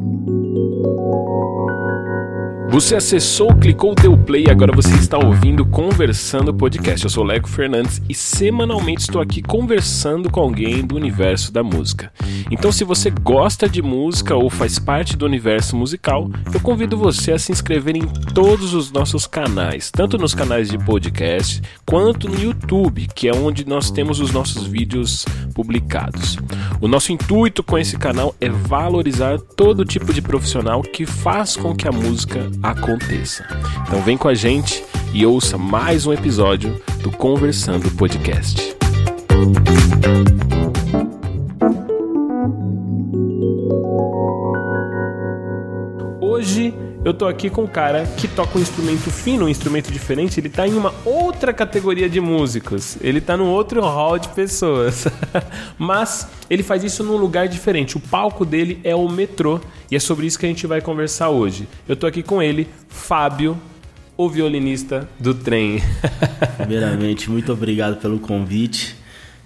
Thank you. Você acessou, clicou, deu play e agora você está ouvindo Conversando Podcast. Eu sou Leco Fernandes e semanalmente estou aqui conversando com alguém do universo da música. Então, se você gosta de música ou faz parte do universo musical, eu convido você a se inscrever em todos os nossos canais, tanto nos canais de podcast quanto no YouTube, que é onde nós temos os nossos vídeos publicados. O nosso intuito com esse canal é valorizar todo tipo de profissional que faz com que a música aconteça. Então vem com a gente e ouça mais um episódio do Conversando Podcast. Hoje eu tô aqui com um cara que toca um instrumento fino, um instrumento diferente. Ele tá em uma outra categoria de músicos. Ele tá num outro hall de pessoas. Mas ele faz isso num lugar diferente. O palco dele é o metrô. E é sobre isso que a gente vai conversar hoje. Eu tô aqui com ele, Fábio, o violinista do trem. Primeiramente, muito obrigado pelo convite.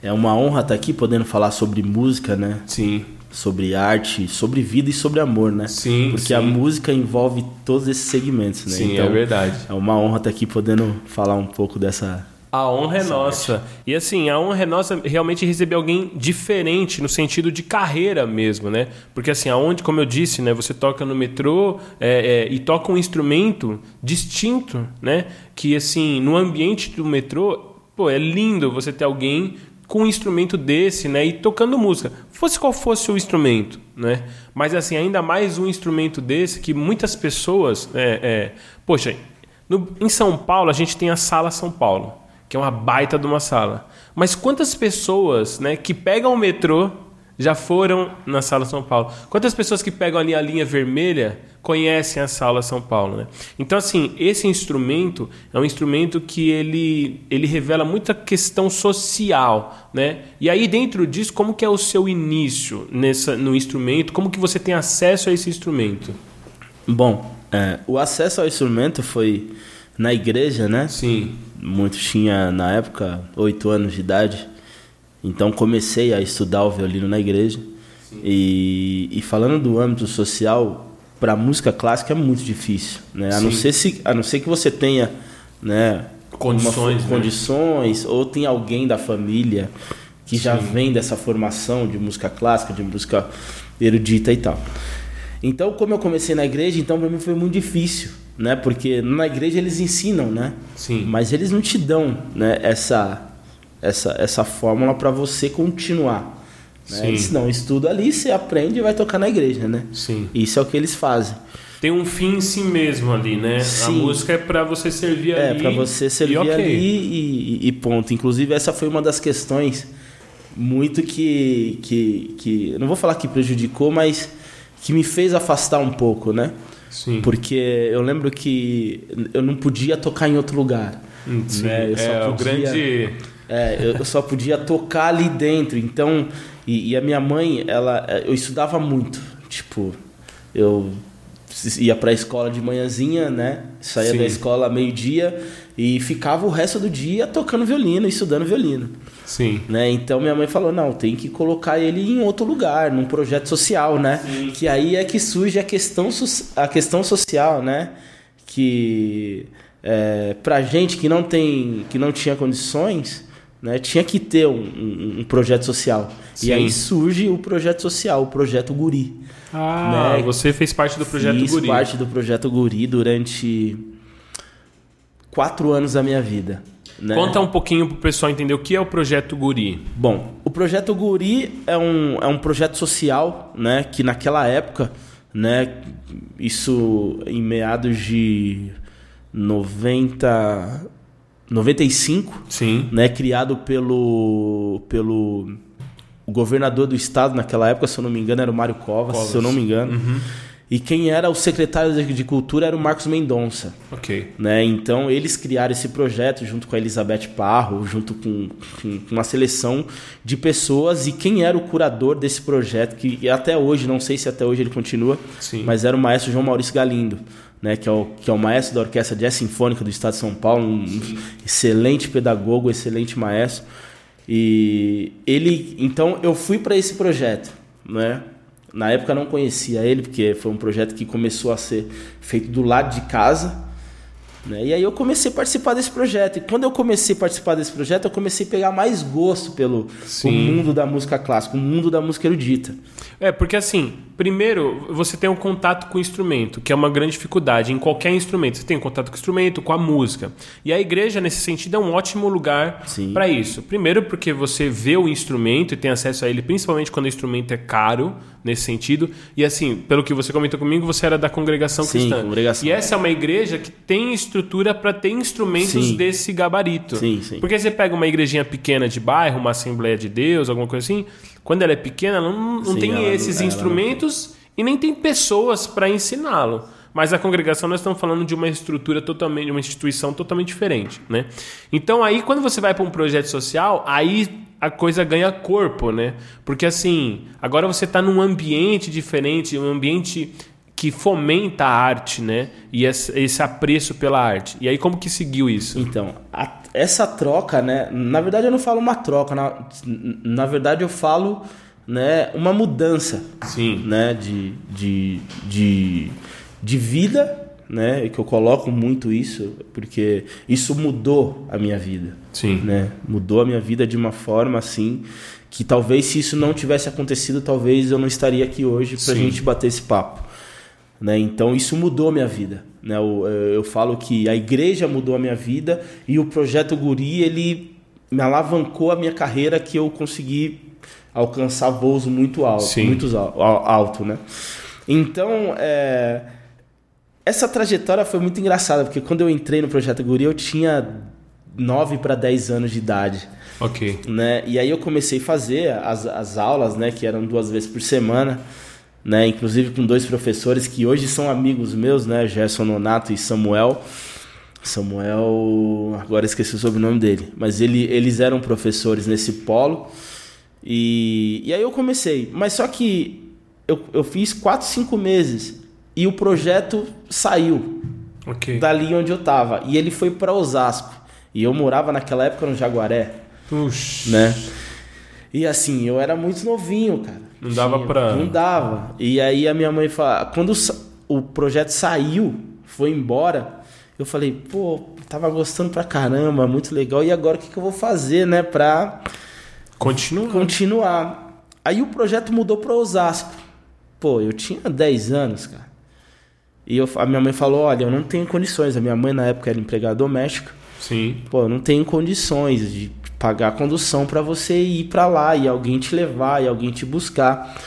É uma honra estar aqui podendo falar sobre música, né? Sim sobre arte, sobre vida e sobre amor, né? Sim. Porque sim. a música envolve todos esses segmentos, né? Sim, então, é verdade. É uma honra estar aqui podendo falar um pouco dessa. A honra é nossa. Arte. E assim, a honra é nossa realmente receber alguém diferente no sentido de carreira mesmo, né? Porque assim, aonde, como eu disse, né? Você toca no metrô é, é, e toca um instrumento distinto, né? Que assim, no ambiente do metrô, pô, é lindo você ter alguém com um instrumento desse, né, e tocando música. Fosse qual fosse o instrumento, né? Mas assim, ainda mais um instrumento desse que muitas pessoas, é, é, poxa, no, em São Paulo a gente tem a Sala São Paulo, que é uma baita de uma sala. Mas quantas pessoas, né, que pegam o metrô já foram na Sala São Paulo? Quantas pessoas que pegam ali a linha vermelha conhecem a Sala São Paulo, né? Então, assim, esse instrumento é um instrumento que ele, ele revela muita questão social, né? E aí, dentro disso, como que é o seu início nessa, no instrumento? Como que você tem acesso a esse instrumento? Bom, é, o acesso ao instrumento foi na igreja, né? Sim. Muito tinha, na época, oito anos de idade. Então, comecei a estudar o violino na igreja. E, e falando do âmbito social, para música clássica é muito difícil, né? A não ser se a não ser que você tenha, né, condições, né? condições ou tem alguém da família que Sim. já vem dessa formação de música clássica, de música erudita e tal. Então, como eu comecei na igreja, então para mim foi muito difícil, né? Porque na igreja eles ensinam, né? Sim. Mas eles não te dão, né, essa essa essa fórmula para você continuar. Né? Eles não, estuda ali, você aprende e vai tocar na igreja, né? Sim. Isso é o que eles fazem. Tem um fim em si mesmo ali, né? Sim. A música é para você servir é, ali. É, para você servir e okay. ali e, e, ponto. Inclusive, essa foi uma das questões muito que, que, que. Não vou falar que prejudicou, mas que me fez afastar um pouco, né? Sim. Porque eu lembro que eu não podia tocar em outro lugar. Sim. Né? Eu é, podia, o grande. É, eu só podia tocar ali dentro. Então e, e, a minha mãe, ela, eu estudava muito. Tipo, eu ia para a escola de manhãzinha, né? Saía Sim. da escola meio-dia e ficava o resto do dia tocando violino, estudando violino. Sim. Né? Então minha mãe falou: não, tem que colocar ele em outro lugar, num projeto social, né? Sim. Que aí é que surge a questão, a questão social, né? Que é, pra gente que não tem, que não tinha condições, né? Tinha que ter um, um, um projeto social. Sim. E aí surge o projeto social, o projeto Guri. Ah, né? você fez parte do projeto Fiz Guri. Fiz parte do projeto Guri durante quatro anos da minha vida. Né? Conta um pouquinho para o pessoal entender o que é o projeto Guri. Bom, o projeto Guri é um, é um projeto social, né? Que naquela época, né? Isso em meados de 90 95, Sim. né, criado pelo pelo o governador do estado naquela época, se eu não me engano, era o Mário Covas, Covas. se eu não me engano. Uhum. E quem era o secretário de Cultura era o Marcos Mendonça. Ok. Né? Então eles criaram esse projeto junto com a Elizabeth Parro, junto com, com, uma seleção de pessoas. E quem era o curador desse projeto, que até hoje, não sei se até hoje ele continua, Sim. mas era o maestro João Maurício Galindo né, que, é o, que é o maestro da Orquestra Jazz Sinfônica do Estado de São Paulo, um Sim. excelente pedagogo, excelente maestro. E ele, então eu fui para esse projeto, né? Na época eu não conhecia ele, porque foi um projeto que começou a ser feito do lado de casa. Né? E aí eu comecei a participar desse projeto. E quando eu comecei a participar desse projeto, eu comecei a pegar mais gosto pelo, mundo da música clássica, o mundo da música erudita. É, porque assim, primeiro você tem um contato com o instrumento, que é uma grande dificuldade em qualquer instrumento. Você tem um contato com o instrumento, com a música. E a igreja, nesse sentido, é um ótimo lugar para isso. Primeiro, porque você vê o instrumento e tem acesso a ele, principalmente quando o instrumento é caro, nesse sentido. E assim, pelo que você comentou comigo, você era da congregação Sim, cristã. congregação. E essa é uma igreja que tem estrutura para ter instrumentos Sim. desse gabarito. Sim, sim. Porque você pega uma igrejinha pequena de bairro, uma Assembleia de Deus, alguma coisa assim, quando ela é pequena, ela não, não tem ela esses ela não instrumentos e nem tem pessoas para ensiná-lo. Mas a congregação nós estamos falando de uma estrutura totalmente, de uma instituição totalmente diferente, né? Então aí quando você vai para um projeto social, aí a coisa ganha corpo, né? Porque assim, agora você está num ambiente diferente, um ambiente que fomenta a arte, né? E esse apreço pela arte. E aí como que seguiu isso? Então, a- essa troca, né? Na verdade, eu não falo uma troca, na, na verdade, eu falo né, uma mudança Sim. né, de, de, de, de vida, né? Que eu coloco muito isso, porque isso mudou a minha vida. Sim. Né? Mudou a minha vida de uma forma assim que talvez se isso não tivesse acontecido, talvez eu não estaria aqui hoje pra Sim. gente bater esse papo. Né? Então isso mudou minha vida. Né? Eu, eu falo que a igreja mudou a minha vida e o projeto Guri ele me alavancou a minha carreira que eu consegui alcançar voos muito altos, muito al- al- alto, né? Então é, essa trajetória foi muito engraçada porque quando eu entrei no projeto Guri eu tinha 9 para 10 anos de idade Ok. né? E aí eu comecei a fazer as, as aulas, né? Que eram duas vezes por semana, né? Inclusive com dois professores que hoje são amigos meus, né? Gerson Nonato e Samuel. Samuel, agora esqueci o sobrenome dele, mas ele, eles eram professores nesse polo. E, e aí eu comecei, mas só que eu, eu fiz quatro, cinco meses e o projeto saiu Ok. dali onde eu tava. E ele foi para Osasco. E eu morava naquela época no Jaguaré Puxa. né? E assim, eu era muito novinho, cara. Não dava Tinha- pra- Não dava. E aí a minha mãe fala, quando o projeto saiu, foi embora, eu falei, pô, tava gostando pra caramba, muito legal. E agora o que, que eu vou fazer, né, pra Continua. continuar? Aí o projeto mudou pra Osasco. Pô, eu tinha 10 anos, cara. E eu, a minha mãe falou, olha, eu não tenho condições. A minha mãe na época era empregada doméstica Sim. pô, eu não tenho condições de pagar a condução para você ir para lá e alguém te levar e alguém te buscar.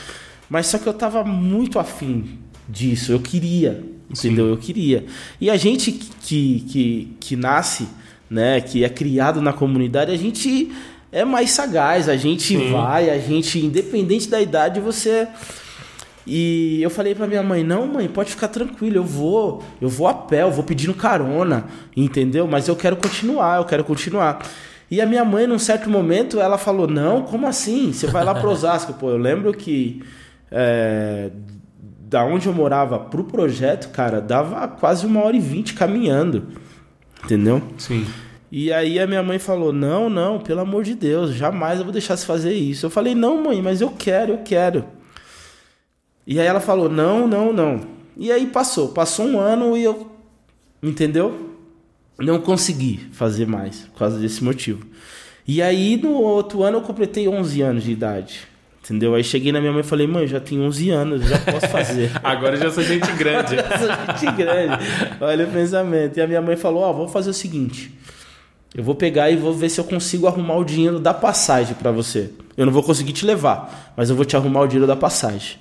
Mas só que eu tava muito afim disso, eu queria, entendeu? Eu queria. E a gente que, que, que nasce, né, que é criado na comunidade, a gente é mais sagaz, a gente Sim. vai, a gente, independente da idade, você e eu falei pra minha mãe: "Não, mãe, pode ficar tranquilo, eu vou, eu vou a pé, eu vou pedindo carona, entendeu? Mas eu quero continuar, eu quero continuar". E a minha mãe, num certo momento, ela falou: "Não, como assim? Você vai lá pro Osasco, pô". Eu lembro que é, da onde eu morava pro projeto, cara, dava quase uma hora e vinte caminhando, entendeu? Sim. E aí a minha mãe falou: Não, não, pelo amor de Deus, jamais eu vou deixar você fazer isso. Eu falei: Não, mãe, mas eu quero, eu quero. E aí ela falou: Não, não, não. E aí passou, passou um ano e eu, entendeu? Não consegui fazer mais por causa desse motivo. E aí no outro ano eu completei 11 anos de idade. Entendeu? Aí cheguei na minha mãe e falei: Mãe, já tenho 11 anos, já posso fazer. Agora eu já sou gente grande. Essa gente grande. Olha o pensamento. E a minha mãe falou: Ó, vamos fazer o seguinte. Eu vou pegar e vou ver se eu consigo arrumar o dinheiro da passagem pra você. Eu não vou conseguir te levar, mas eu vou te arrumar o dinheiro da passagem.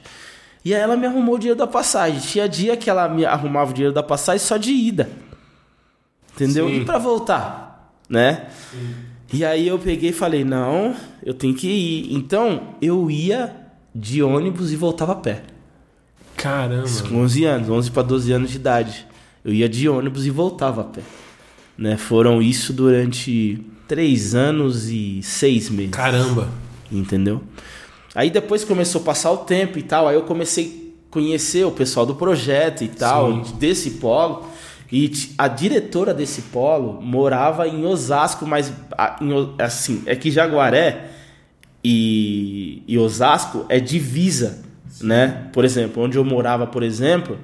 E aí ela me arrumou o dinheiro da passagem. Tinha dia que ela me arrumava o dinheiro da passagem só de ida. Entendeu? Sim. E pra voltar, né? E aí eu peguei e falei: "Não, eu tenho que ir". Então, eu ia de ônibus e voltava a pé. Caramba. Com 11 anos, 11 para 12 anos de idade. Eu ia de ônibus e voltava a pé. Né? Foram isso durante 3 anos e 6 meses. Caramba. Entendeu? Aí depois começou a passar o tempo e tal, aí eu comecei a conhecer o pessoal do projeto e tal, Sim. desse polo. E a diretora desse polo morava em Osasco, mas assim, é que Jaguaré e, e Osasco é divisa né? Por exemplo, onde eu morava, por exemplo,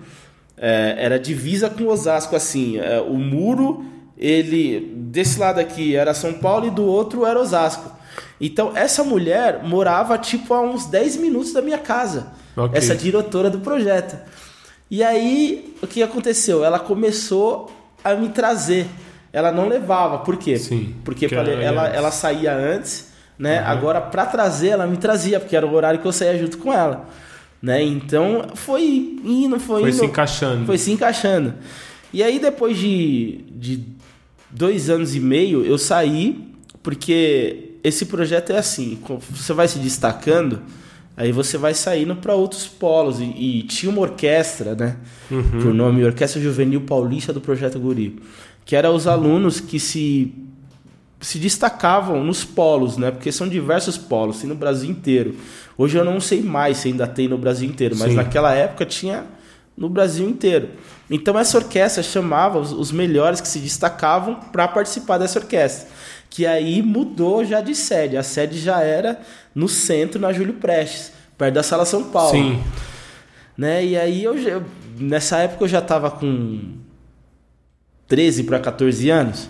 é, era divisa com Osasco, assim, é, o muro, ele, desse lado aqui era São Paulo e do outro era Osasco. Então, essa mulher morava, tipo, a uns 10 minutos da minha casa. Ok. Essa diretora do projeto. E aí, o que aconteceu? Ela começou a me trazer. Ela não levava. Por quê? Sim, Porque ela ela, ela saía antes, né? Agora, pra trazer, ela me trazia, porque era o horário que eu saía junto com ela. Né? Então, foi indo, foi, Foi indo. se encaixando. Foi se encaixando. E aí, depois de, de dois anos e meio, eu saí, porque esse projeto é assim: você vai se destacando, aí você vai saindo para outros polos. E, e tinha uma orquestra, né? Por nome Orquestra Juvenil Paulista do Projeto Guri, que era os alunos que se se destacavam nos polos, né? Porque são diversos polos, tem no Brasil inteiro. Hoje eu não sei mais se ainda tem no Brasil inteiro, mas Sim. naquela época tinha no Brasil inteiro. Então essa orquestra chamava os, os melhores que se destacavam para participar dessa orquestra. Que aí mudou já de sede. A sede já era no centro, na Júlio Prestes, perto da Sala São Paulo Sim. né? E aí eu, eu- nessa época eu já tava com 13 para 14 anos,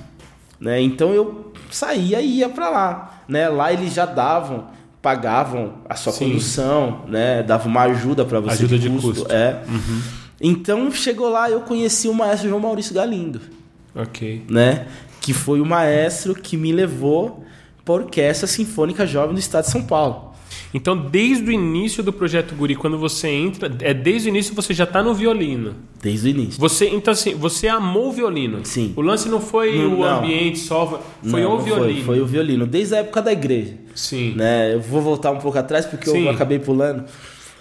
né? Então eu saía e ia para lá, né? Lá eles já davam, pagavam a sua Sim. condução, né? Dava uma ajuda para você Ajuda de custo. Uhum. é. Então chegou lá eu conheci o maestro João Maurício Galindo, Ok. né? Que foi o maestro que me levou para a Orquestra Sinfônica Jovem do Estado de São Paulo. Então, desde o início do projeto Guri, quando você entra, é desde o início você já tá no violino. Desde o início. Você, então assim, você amou o violino. Sim. O lance não foi Não, o não. ambiente só, foi Não, o violino. Foi, foi o violino, desde a época da igreja. Sim. né? Eu vou voltar um pouco atrás porque Sim. eu acabei pulando.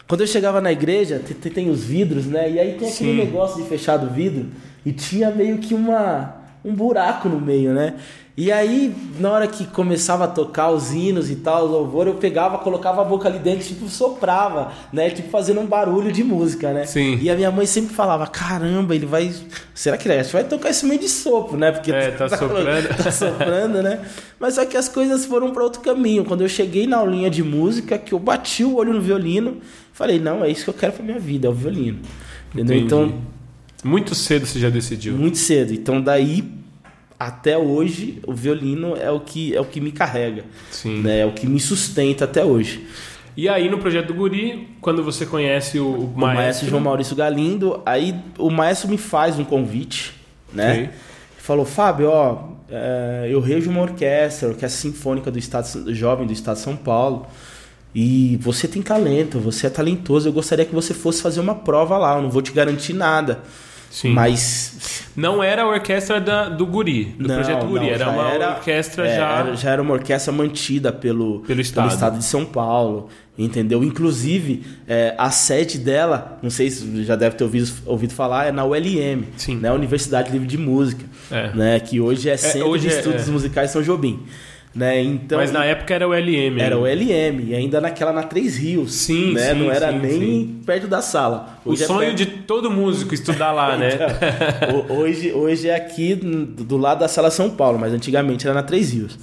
Quando eu chegava na igreja, te- te- tem, os vidros, né? E aí tem aquele Sim. negócio de fechar do vidro e tinha meio que uma um buraco no meio, né? E aí, na hora que começava a tocar os hinos e tal, o louvor, eu pegava, colocava a boca ali dentro, tipo, soprava, né? Tipo, fazendo um barulho de música, né? Sim. E a minha mãe sempre falava, caramba, ele vai... Será que ele vai tocar isso meio de sopro, né? Porque É, tá soprando. tá soprando, né? Mas só que as coisas foram para outro caminho. Quando eu cheguei na aulinha de música, que eu bati o olho no violino, falei, não, é isso que eu quero pra minha vida, é o violino. Então, Muito cedo você já decidiu. muito cedo. Então daí até hoje o violino é o que é o que me carrega, Sim. né? É o que me sustenta até hoje. E aí, no projeto do Guri, quando você conhece o, o O maestro... maestro João Maurício Galindo, aí o maestro me faz um convite, né? Ok. Ele falou, Fábio, ó, é, eu rejo uma orquestra, a Orquestra Sinfônica do Estado Jovem do Estado de São Paulo. E você tem talento, você é talentoso. Eu gostaria que você fosse fazer uma prova lá. Eu não vou te garantir nada. Sim. Mas Não era a orquestra da- do Guri, do Não, projeto Guri. não, era uma era- orquestra é, já... era- já era uma orquestra mantida pelo, Pelo Estado. de São Paulo, entendeu? Inclusive, é, a sede dela, não sei se já deve ter ouvido, ouvido falar, é na ULM, Sim. né? Universidade Livre de Música, É. né? Que hoje é Centro hoje de é- Estudos é. Musicais São Jobim, né? Então, Mas na época era o LM. era o ainda. LM, e ainda naquela na Três Rios, Sim, né? sim, não era sim, nem sim. perto da sala. O Hoje é sonho perto- de todo músico estudar lá, né? Ho- hoje, hoje é aqui do do lado da Sala São Paulo, mas antigamente era na Três Rios.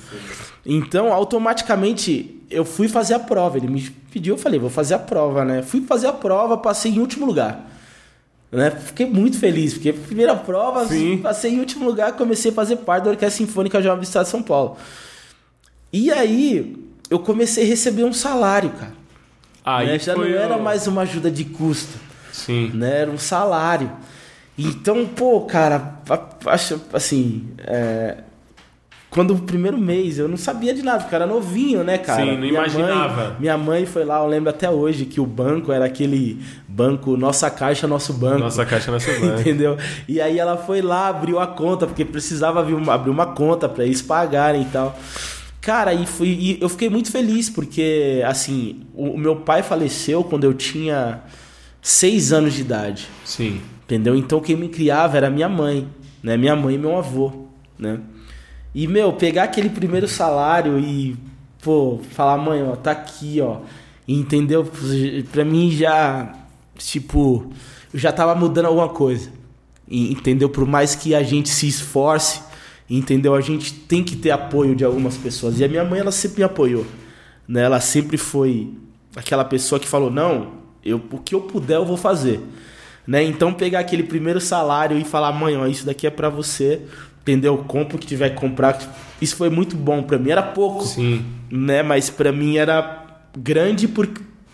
Então, automaticamente, eu fui fazer a prova. Ele me pediu, eu falei, vou fazer a prova, né? Fui fazer a prova, passei em último lugar. Né? Fiquei muito feliz, porque primeira prova, Sim. passei em último lugar, comecei a fazer parte da Orquestra Sinfônica Jovem do Estado de São Paulo. E aí, eu comecei a receber um salário, cara. Aí né? Já não era o- mais uma ajuda de custo Sim. né? Era um salário. Então, pô, cara, acho assim, é, quando o primeiro mês eu não sabia de nada, porque eu era novinho, né, cara? Sim, não Minha imaginava. Mãe, minha mãe foi lá, eu lembro até hoje que o banco era aquele banco Nossa Caixa, Nosso Banco. Nossa caixa na semana. Entendeu? E aí ela foi lá, abriu a conta, porque precisava abrir uma, abrir uma conta para eles pagarem e tal. Cara, e, fui, e eu fiquei muito feliz, porque, assim, o, o meu pai faleceu quando eu tinha seis anos de idade. Sim. Entendeu? Então quem me criava era minha mãe, né? Minha mãe e meu avô, né? E, meu, pegar aquele primeiro salário e, pô, falar, mãe, ó, tá aqui, ó. Entendeu? Pra mim já, tipo, eu já tava mudando alguma coisa. E, entendeu? Por mais que a gente se esforce, entendeu? A gente tem que ter apoio de algumas pessoas. E a minha mãe, ela sempre me apoiou, né? Ela sempre foi aquela pessoa que falou, não, Eu, o que eu puder, eu vou fazer. Né? Então pegar aquele primeiro salário e falar, mãe, ó, isso daqui é para você, entendeu? Compra o que tiver que comprar. Isso foi muito bom para mim. Era pouco, Sim. né? Mas para mim era grande por,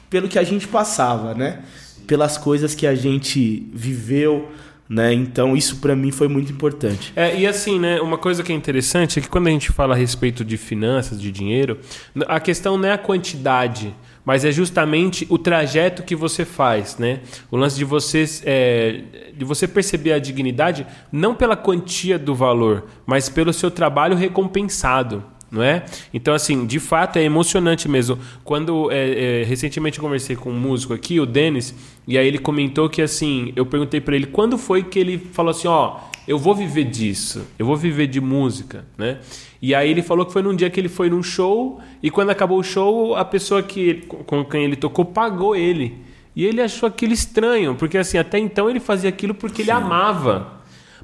pelo que a gente passava, né? Pelas coisas que a gente viveu, né? Então isso para mim foi muito importante. É, e assim, né, uma coisa que é interessante é que quando a gente fala a respeito de finanças, de dinheiro, a questão não é a quantidade, mas é justamente o trajeto que você faz, né? O lance de você, é, de você perceber a dignidade não pela quantia do valor, mas pelo seu trabalho recompensado. Não é? Então, assim, de fato é emocionante mesmo. Quando é, é, recentemente eu conversei com um músico aqui, o Denis, e aí ele comentou que assim, eu perguntei para ele quando foi que ele falou assim: ó, eu vou viver disso, eu vou viver de música, né? E aí ele falou que foi num dia que ele foi num show e quando acabou o show, a pessoa que com quem ele tocou pagou ele. E ele achou aquilo estranho, porque assim, até então ele fazia aquilo porque Sim. ele amava.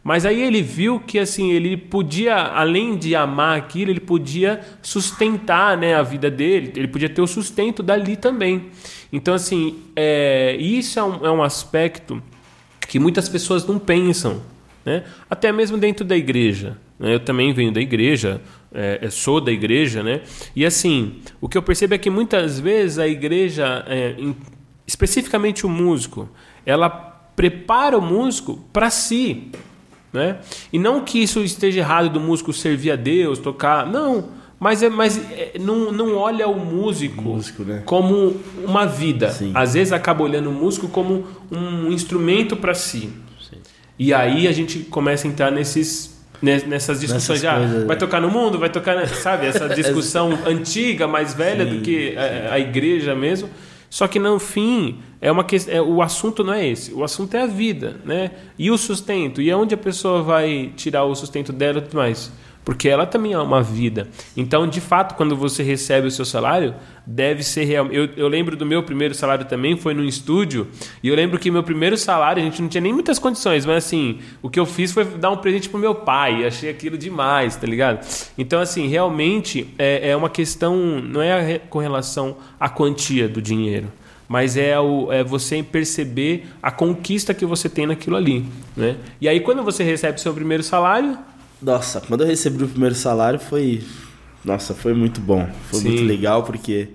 Mas aí ele viu que assim, ele podia, além de amar aquilo, ele podia sustentar né, a vida dele, ele podia ter o sustento dali também. Então, assim, é, isso é um, é um aspecto que muitas pessoas não pensam. Né? Até mesmo dentro da igreja. Né? Eu também venho da igreja, é, sou da igreja, né? E assim, o que eu percebo é que muitas vezes a igreja, é, em, especificamente o músico, ela prepara o músico para si. Né? E não que isso esteja errado do músico servir a Deus, tocar. Não, mas, é, mas é, não, não olha o músico, músico né? como uma vida. Sim. Às vezes acaba olhando o músico como um instrumento para si. Sim. E aí a gente começa a entrar nesses nessas discussões já ah, vai tocar no mundo vai tocar sabe essa discussão antiga mais velha sim, do que a, a, igreja mesmo só que no fim é uma que, é, o assunto não é esse. O assunto é a vida né? E o sustento? E aonde a pessoa vai tirar o sustento dela e tudo mais porque ela também é uma vida. Então, de fato, quando você recebe o seu salário, deve ser real. Eu, eu lembro do meu primeiro salário também, foi no estúdio, e eu lembro que meu primeiro salário, a gente não tinha nem muitas condições, mas assim, o que eu fiz foi dar um presente pro meu pai, achei aquilo demais, tá ligado? Então, assim, realmente é, é uma questão, não é com relação à quantia do dinheiro mas é, o, é você perceber a conquista que você tem naquilo ali. Né? E aí, quando você recebe seu primeiro salário, nossa, quando eu recebi o primeiro salário foi. Nossa, foi muito bom. Foi Sim. muito legal porque.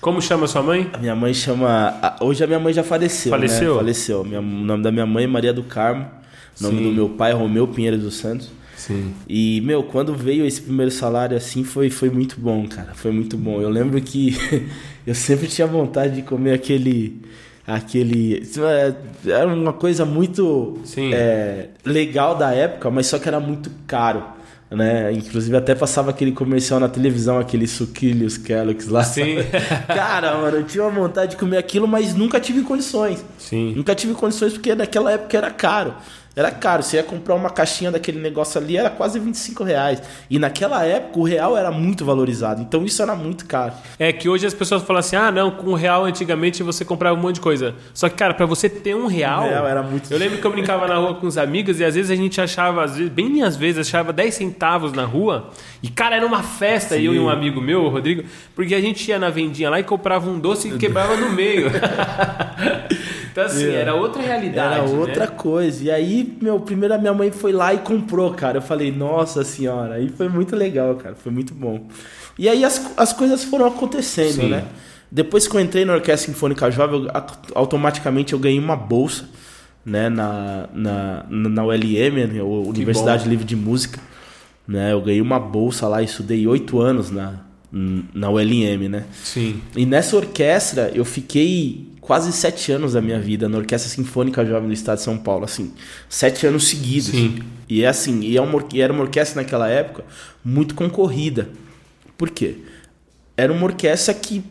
Como chama sua mãe? A minha mãe chama. Hoje a minha mãe já faleceu. Né? Faleceu? Né? Faleceu. o nome da minha mãe é Maria do Carmo. O nome Sim. do meu pai é Romeu Pinheiro dos Santos. Sim. E, meu, quando veio esse primeiro salário assim, foi, foi muito bom, cara. Foi muito bom. Eu lembro que eu sempre tinha vontade de comer aquele aquele. É, era uma coisa muito é, legal da época, mas só que era muito caro. Né? Inclusive até passava aquele comercial na televisão, aqueles suquilhos Kellogg's lá. Sim. Cara, mano, eu tinha uma vontade de comer aquilo, mas nunca tive condições. Sim. Nunca tive condições porque naquela época era caro. Era caro. Você ia comprar uma caixinha daquele negócio ali, era quase 25 reais. E naquela época o real era muito valorizado. Então isso era muito caro. É que hoje as pessoas falam assim: ah, não, com o real antigamente você comprava um monte de coisa. Só que, cara, para você ter um real. Um real era muito Eu lembro que eu brincava na rua com os amigos e às vezes a gente achava, às vezes, bem às vezes, achava 10 centavos na rua. E, cara, era uma festa, Sim. eu e um amigo meu, o Rodrigo, porque a gente ia na vendinha lá e comprava um doce e quebrava no meio. então, assim, era outra realidade. Era outra né? coisa. E aí, meu, primeiro a minha mãe foi lá e comprou, cara. Eu falei, nossa senhora. Aí foi muito legal, cara. Foi muito bom. E aí as, as coisas foram acontecendo, Sim. né? Depois que eu entrei na Orquestra Sinfônica Jovem, eu, automaticamente eu ganhei uma bolsa né, na, na, na ULM, né, Universidade Livre de Música. Né? Eu ganhei uma bolsa lá, estudei oito anos na, na ULM, né? Sim. E nessa orquestra eu fiquei quase sete anos da minha vida na Orquestra Sinfônica Jovem do Estado de São Paulo, assim, sete anos seguidos. Sim. E é assim, e é uma, era uma orquestra naquela época muito concorrida. Por quê? Era uma orquestra que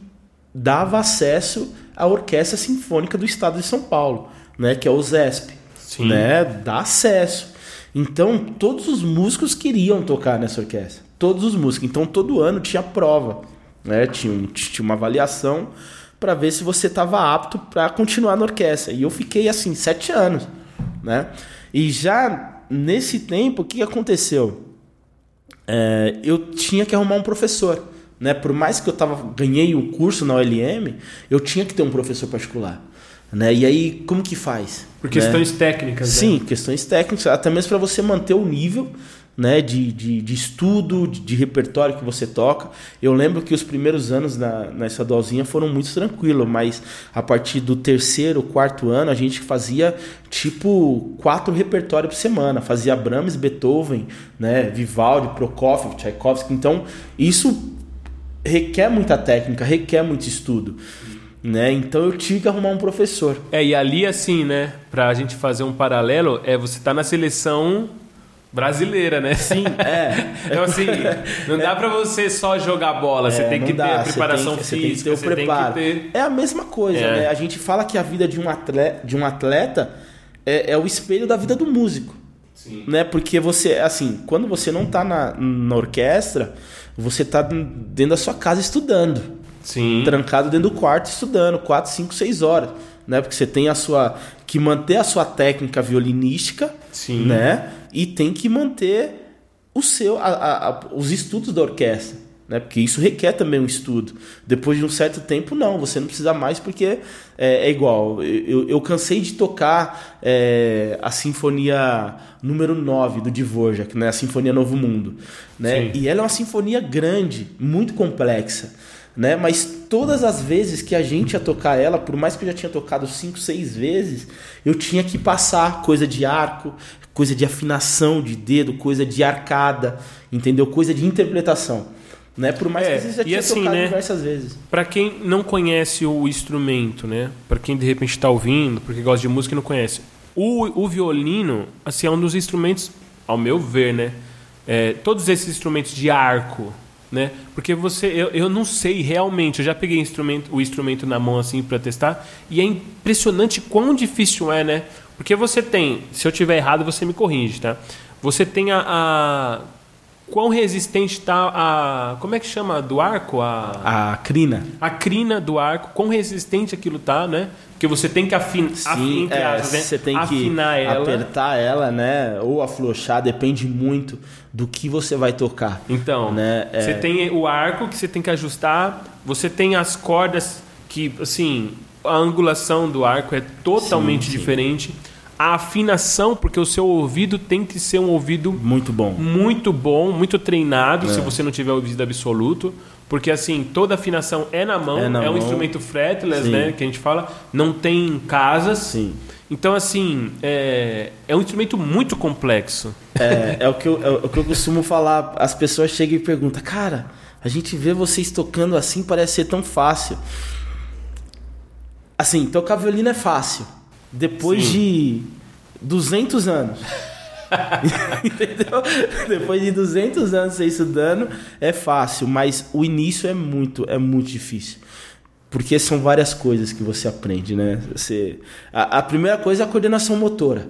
dava acesso à Orquestra Sinfônica do Estado de São Paulo, né? Que é o ZESP. Sim. Né? Dá acesso. Então, todos os músicos queriam tocar nessa orquestra. Todos os músicos. Então, todo ano tinha prova. Né? Tinha, tinha uma avaliação para ver se você estava apto para continuar na orquestra. E eu fiquei assim, sete anos. Né? E já nesse tempo, o que aconteceu? É, eu tinha que arrumar um professor. Né? Por mais que eu tava, ganhei o um curso na OLM, eu tinha que ter um professor particular. Né? E aí, como que faz? Por questões né? técnicas, Sim, né? questões técnicas, até mesmo para você manter o nível né, de, de, de estudo, de, de, repertório que você toca. Eu lembro que os primeiros anos na, na estadualzinha foram muito tranquilos, mas a partir do terceiro, quarto ano, a gente fazia tipo quatro repertórios por semana. Fazia Brahms, Beethoven, né, Vivaldi, Prokofiev, Tchaikovsky. Então, isso requer muita técnica, requer muito estudo. Né? Então eu tive que arrumar um professor. É, e ali assim, né, pra gente fazer um paralelo, é você tá na seleção brasileira, né? Sim, é. Então, assim, não dá para você só jogar bola, é, você tem que ter a preparação você física, você tem que ter o preparo. Ter... É a mesma coisa, é. né? A gente fala que a vida de um atleta, de um atleta é, é o espelho da vida do músico. Sim. Né? Porque você, assim, quando você não tá na, na orquestra, você tá dentro da sua casa estudando. Sim. Trancado dentro do quarto estudando, 4, 5, 6 horas. Né? Porque você tem a sua. que manter a sua técnica violinística, Sim. né? E tem que manter o seu, a, a, os estudos da orquestra. Né? Porque isso requer também um estudo. Depois de um certo tempo, não, você não precisa mais, porque é, é igual. Eu, eu, cansei de tocar é, a Sinfonia número 9 do Dvorak, né? a Sinfonia Novo Mundo. Né? E ela é uma sinfonia grande, muito complexa. Né? Mas todas as vezes que a gente ia tocar ela, por mais que eu já tinha tocado cinco, seis vezes, eu tinha que passar coisa de arco, coisa de afinação de dedo, coisa de arcada, entendeu? Coisa de interpretação. Né? Por mais é, que vezes já tinha assim, né, diversas vezes. Para quem não conhece o instrumento, né? Para quem de repente está ouvindo, porque gosta de música e não conhece, o, o violino, assim, é um dos instrumentos, ao meu ver, né? É, todos esses instrumentos de arco, né? Porque você, eu, eu não sei realmente, eu já peguei instrumento, o instrumento na mão assim para testar e é impressionante quão difícil é, né? Porque você tem, se eu tiver errado, você me corrige, tá? Você tem a, a quão resistente está a. Como é que chama? Do arco? A, a crina. A crina do arco, quão resistente aquilo tá, né? Porque você tem que afin, Sim, é, asas, né? você tem afinar que ela. apertar ela, né? Ou afrouxar, depende muito do que você vai tocar. Então, né? É... você tem o arco que você tem que ajustar, você tem as cordas que, assim, a angulação do arco é totalmente sim, sim. diferente. A afinação, porque o seu ouvido tem que ser um ouvido muito bom, muito bom, muito treinado, é. se você não tiver ouvido absoluto, porque assim toda afinação é na mão, é, na é um mão. instrumento fretless, sim. né, que a gente fala, não tem casas. Sim. Então assim é, é um instrumento muito complexo. É, é o que eu, é o que eu costumo falar. As pessoas chegam e perguntam, cara, a gente vê vocês tocando assim, parece ser tão fácil. Assim, tocar violino é fácil. Depois Sim. de 200 anos. Entendeu? Depois de 200 anos você estudando, é fácil, mas o início é muito, é muito difícil. Porque são várias coisas que você aprende, né? Você, a, a primeira coisa é a coordenação motora,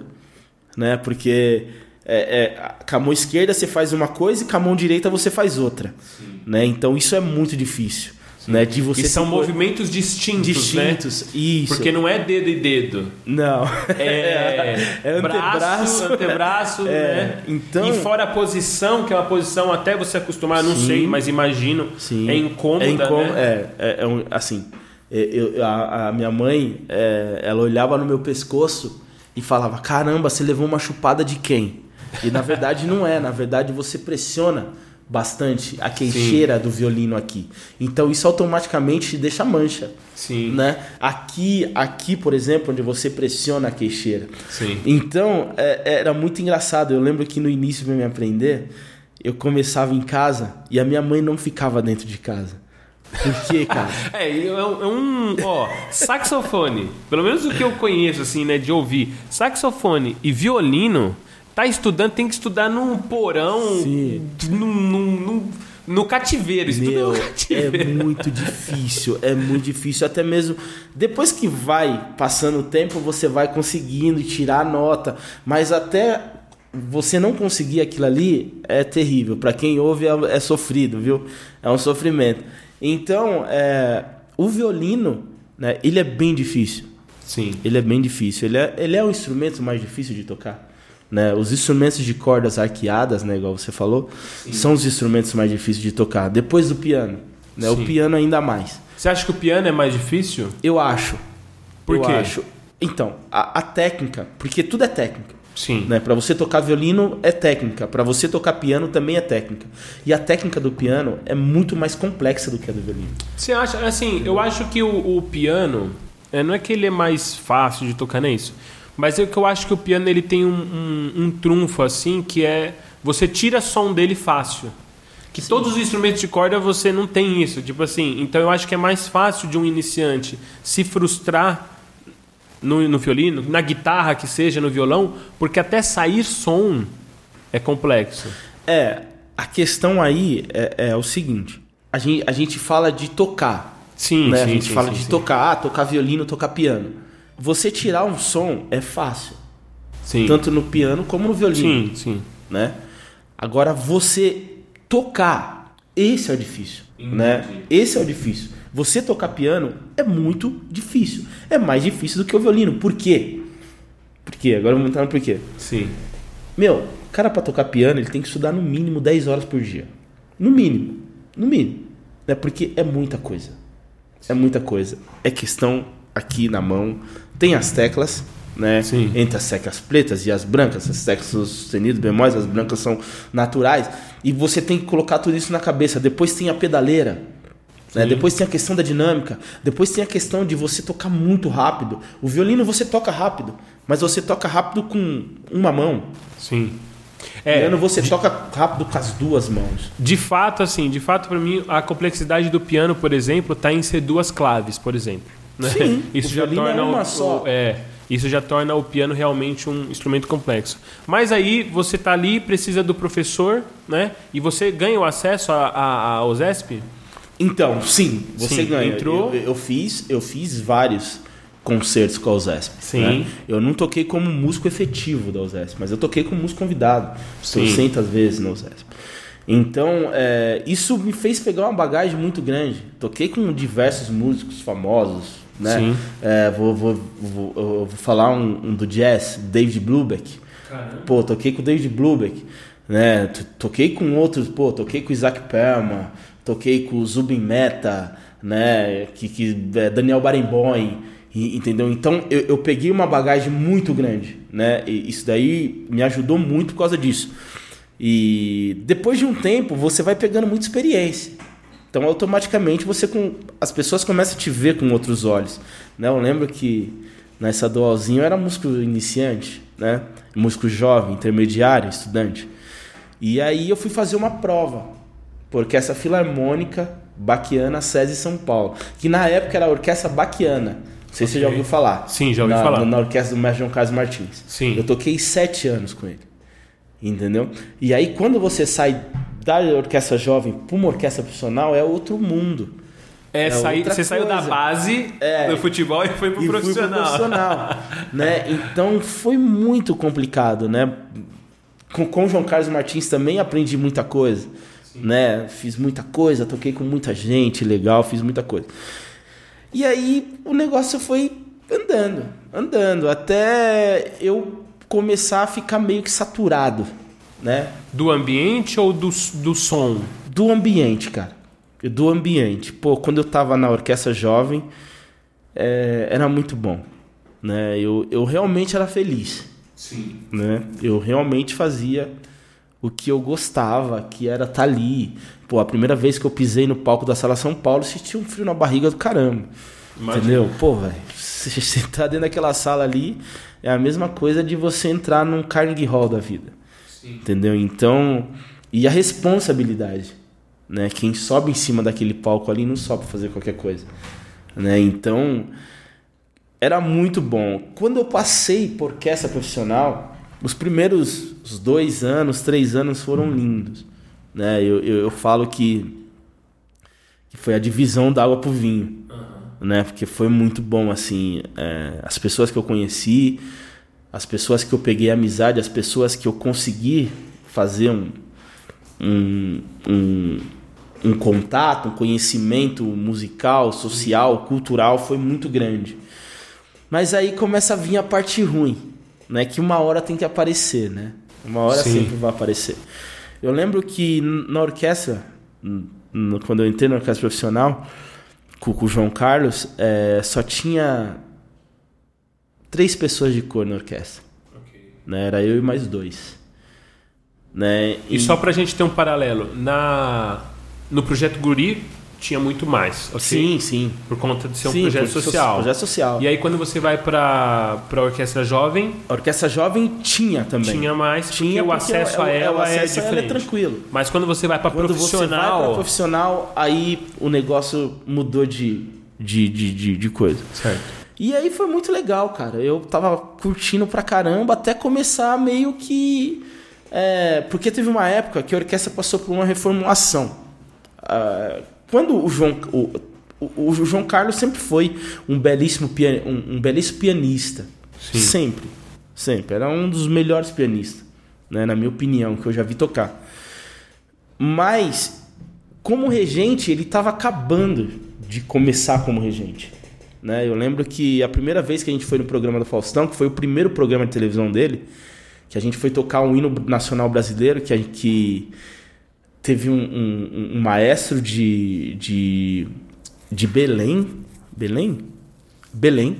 né? Porque é, é, com a mão esquerda você faz uma coisa e com a mão direita você faz outra, Sim. né? Então isso é muito difícil. Né, de você e são movimentos distintos, distintos né? isso. Porque não é dedo e dedo. Não. É, é antebraço, braço, antebraço, é. né? Então, e fora a posição, que é uma posição até você acostumar, não sim, sei, mas imagino, sim, é incômoda, é, incom né? é, é, é um, assim, é, eu, a, a, minha mãe, é, ela olhava no meu pescoço e falava: "Caramba, você levou uma chupada de quem?" E na verdade não é, na verdade você pressiona bastante a queixeira Sim. do violino aqui. Então isso automaticamente deixa mancha. Sim. Né? Aqui, aqui, por exemplo, onde você pressiona a queixeira. Sim. Então é, era muito engraçado. Eu lembro que no início para me aprender, eu começava em casa e a minha mãe não ficava dentro de casa. Por quê, cara? é, é um, é ó, saxofone, pelo menos o que eu conheço assim, né, de ouvir, saxofone e violino tá estudando, tem que estudar num porão, num, num, num, no cativeiro. Meu, no cativeiro. É muito difícil, é muito difícil. Até mesmo depois que vai passando o tempo, você vai conseguindo tirar a nota, mas até você não conseguir aquilo ali é terrível. Para quem ouve é, é, sofrido, viu? É um sofrimento. Então, é, o violino, né, ele é bem difícil. Sim. Ele é bem difícil. Ele é, ele é o instrumento mais difícil de tocar. Né? Os instrumentos de cordas arqueadas, né, igual você falou, Sim. são os instrumentos mais difíceis de tocar. Depois do piano. Né? O piano ainda mais. Você acha que o piano é mais difícil? Eu acho. Por eu quê? acho. Então, a, a técnica, porque tudo é técnica. Sim. Né? Para você tocar violino é técnica, para você tocar piano também é técnica. E a técnica do piano é muito mais complexa do que a do violino. Você acha, assim, eu acho que o, o piano, é, não é que ele é mais fácil de tocar, não é isso. Mas é que eu acho que o piano ele tem um, um, um trunfo, assim, que é você tira som dele fácil. Que todos os instrumentos de corda você não tem isso. Tipo assim, então eu acho que é mais fácil de um iniciante se frustrar no, no violino, na guitarra que seja, no violão, porque até sair som é complexo. É, a questão aí é, é o seguinte: a gente, a gente fala de tocar. Sim, né? sim, a gente sim, fala sim, de sim. tocar, tocar violino, tocar piano. Você tirar um som é fácil, Sim. tanto no piano como no violino. sim, sim. né? Agora você tocar, esse é o difícil, né? Esse é o difícil. Você tocar piano é muito difícil. É mais difícil do que o violino. Por quê? Por quê? Agora vamos entrar no porquê. Sim. Meu, o cara para tocar piano, ele tem que estudar no mínimo 10 horas por dia. No mínimo. No mínimo. Né? Porque é muita coisa. É muita coisa. É questão aqui na mão. Tem as teclas, né? Sim. Entre as teclas pretas e as brancas. As teclas são sustenidas, bemóis, as brancas são naturais. E você tem que colocar tudo isso na cabeça. Depois tem a pedaleira. né? Depois tem a questão da dinâmica. Depois tem a questão de você tocar muito rápido. O violino você toca rápido. Mas você toca rápido com uma mão. Sim. É, É, você toca rápido com as duas mãos. de fato, assim, de fato, para mim, a complexidade do piano, por exemplo, está em ser duas claves, por exemplo. Né? Sim, isso o já violino é torna uma o, só. o- é, isso já torna o piano realmente um instrumento complexo. Mas aí você tá ali, precisa do professor, né? E você ganha o acesso ao ZESP? Então, sim, você Sim, ganha. entrou. Eu, eu fiz, eu fiz vários concertos com a USESP. Sim. né? Eu não toquei como músico efetivo da USESP, mas eu toquei como músico convidado. Sim. 600 vezes na USESP. Então, é, isso me fez pegar uma bagagem muito grande. Toquei com diversos músicos famosos, né? Sim. É, vou, vou, vou, vou falar um, um do jazz, David Brubeck. Pô, toquei com o David Brubeck, né? Toquei com outros, pô, toquei com o Isaac Perlman, toquei com o Zubin Mehta, né? Que, que é Daniel Barenboim, e- entendeu? Então eu, eu peguei uma bagagem muito grande, né? E isso daí me ajudou muito por causa disso. E depois de um tempo você vai pegando muita experiência. Então automaticamente você com as pessoas começam a te ver com outros olhos, né? Eu lembro que nessa dualzinho eu era músico iniciante, né? Músico jovem, intermediário, estudante. E aí eu fui fazer uma prova, porque essa filarmônica Baquiana SESI São Paulo, que na época era a Orquestra Baquiana. Não sei se você já ouviu falar. Sim, já ouvi na, falar. Na orquestra do mestre João Carlos Martins. Sim. Eu toquei sete anos com ele. Entendeu? E aí quando você sai da orquestra jovem para uma orquestra profissional, é outro mundo. É, É outra você saiu da coisa. base É. do futebol e foi pro e fui pro profissional. profissional, né? Então foi muito complicado, né? Com, com o João Carlos Martins também aprendi muita coisa, né? Fiz muita coisa, toquei com muita gente legal, fiz muita coisa. E aí o negócio foi andando, andando, até eu começar a ficar meio que saturado, né? Do ambiente ou do, do som? Do ambiente, cara. Do ambiente. Pô, quando eu tava na orquestra jovem, é, era muito bom. Né? Eu, eu realmente era feliz. Sim. Né? Eu realmente fazia o que eu gostava, que era estar ali. Pô, a primeira vez que eu pisei no palco da Sala São Paulo, senti um frio na barriga do caramba. Imagina. Entendeu? Pô, velho, você tá dentro daquela sala ali, é a mesma coisa de você entrar num Carnegie Hall da vida. Entendeu? Então, e a responsabilidade, né? Quem sobe em cima daquele palco ali não sobe pra fazer qualquer coisa, né? Então, era muito bom. Quando eu passei por orquestra profissional, os primeiros os dois anos, três anos foram lindos, né? Eu, eu, eu falo que, que foi a divisão da água pro vinho, né? Porque foi muito bom, assim, é, as pessoas que eu conheci, as pessoas que eu peguei amizade, as pessoas que eu consegui fazer um, um, um, um contato, um conhecimento musical, social, cultural, foi muito grande. Mas aí começa a vir a parte ruim, né? Que uma hora tem que aparecer, né? Uma hora Sim. sempre vai aparecer. Eu lembro que na orquestra, quando eu entrei na orquestra profissional, com, com o João Carlos, é, só tinha três pessoas de cor na orquestra. Né? Era eu e mais dois. Né? E, só pra gente ter um paralelo, na no projeto Guri tinha muito mais, ok? Sim, sim. Por conta de ser um Sim, projeto social. Projeto social. E aí quando você vai pra, pra orquestra jovem, A orquestra jovem tinha também. tinha mais, Tinha porque o porque acesso é- a é- ela o é acesso a ela é diferente. tranquilo. Mas quando você vai pra Quando você vai profissional, pra profissional, aí o negócio mudou de, de, de, de, de coisa. certo. E aí foi muito legal, cara. Eu tava curtindo pra caramba até começar meio que. é, porque teve uma época que a orquestra passou por uma reformulação. Ah, quando o João. O, o, o João Carlos sempre foi um belíssimo, pian, um, um belíssimo pianista. Sim. Sempre. Sempre. Era um dos melhores pianistas, né, na minha opinião, que eu já vi tocar. Mas, como regente, ele estava acabando de começar como regente. Né? Eu lembro que a primeira vez que a gente foi no programa do Faustão, que foi o primeiro programa de televisão dele, que a gente foi tocar um hino nacional brasileiro, que, a- que teve um, um- um maestro de, de, de Belém. Belém? Belém.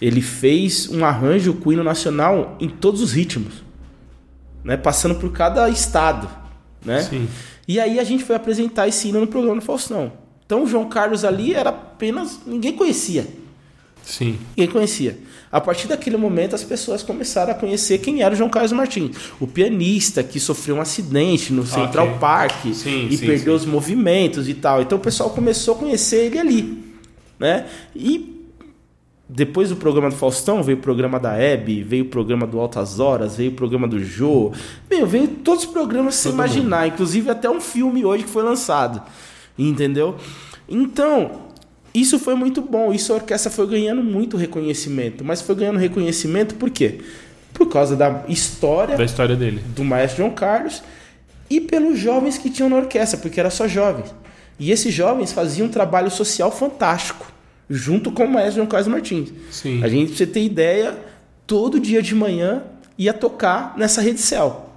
Ele fez um arranjo com o hino nacional em todos os ritmos, né? passando por cada estado. Né? Sim. E aí a gente foi apresentar esse hino no programa do Faustão. Então o João Carlos ali era apenas. ninguém conhecia. Sim. Ninguém conhecia. A partir daquele momento as pessoas começaram a conhecer quem era o João Carlos Martins. O pianista que sofreu um acidente no Central Ok. Park Sim, e sim, perdeu sim. os movimentos e tal. Então o pessoal começou a conhecer ele ali. Né? E depois do programa do Faustão, veio o programa da Hebe, veio o programa do Altas Horas, veio o programa do Jô. Meu, veio todos os programas que você Todo imaginar, inclusive até um filme hoje que foi lançado. Entendeu? Então, isso foi muito bom. Isso a orquestra foi ganhando muito reconhecimento. Mas foi ganhando reconhecimento por quê? Por causa da história Da história dele. do maestro João Carlos e pelos jovens que tinham na orquestra, porque era só jovens. E esses jovens faziam um trabalho social fantástico, junto com o maestro João Carlos Martins. Sim. A gente, pra você ter ideia, todo dia de manhã ia tocar nessa rede céu.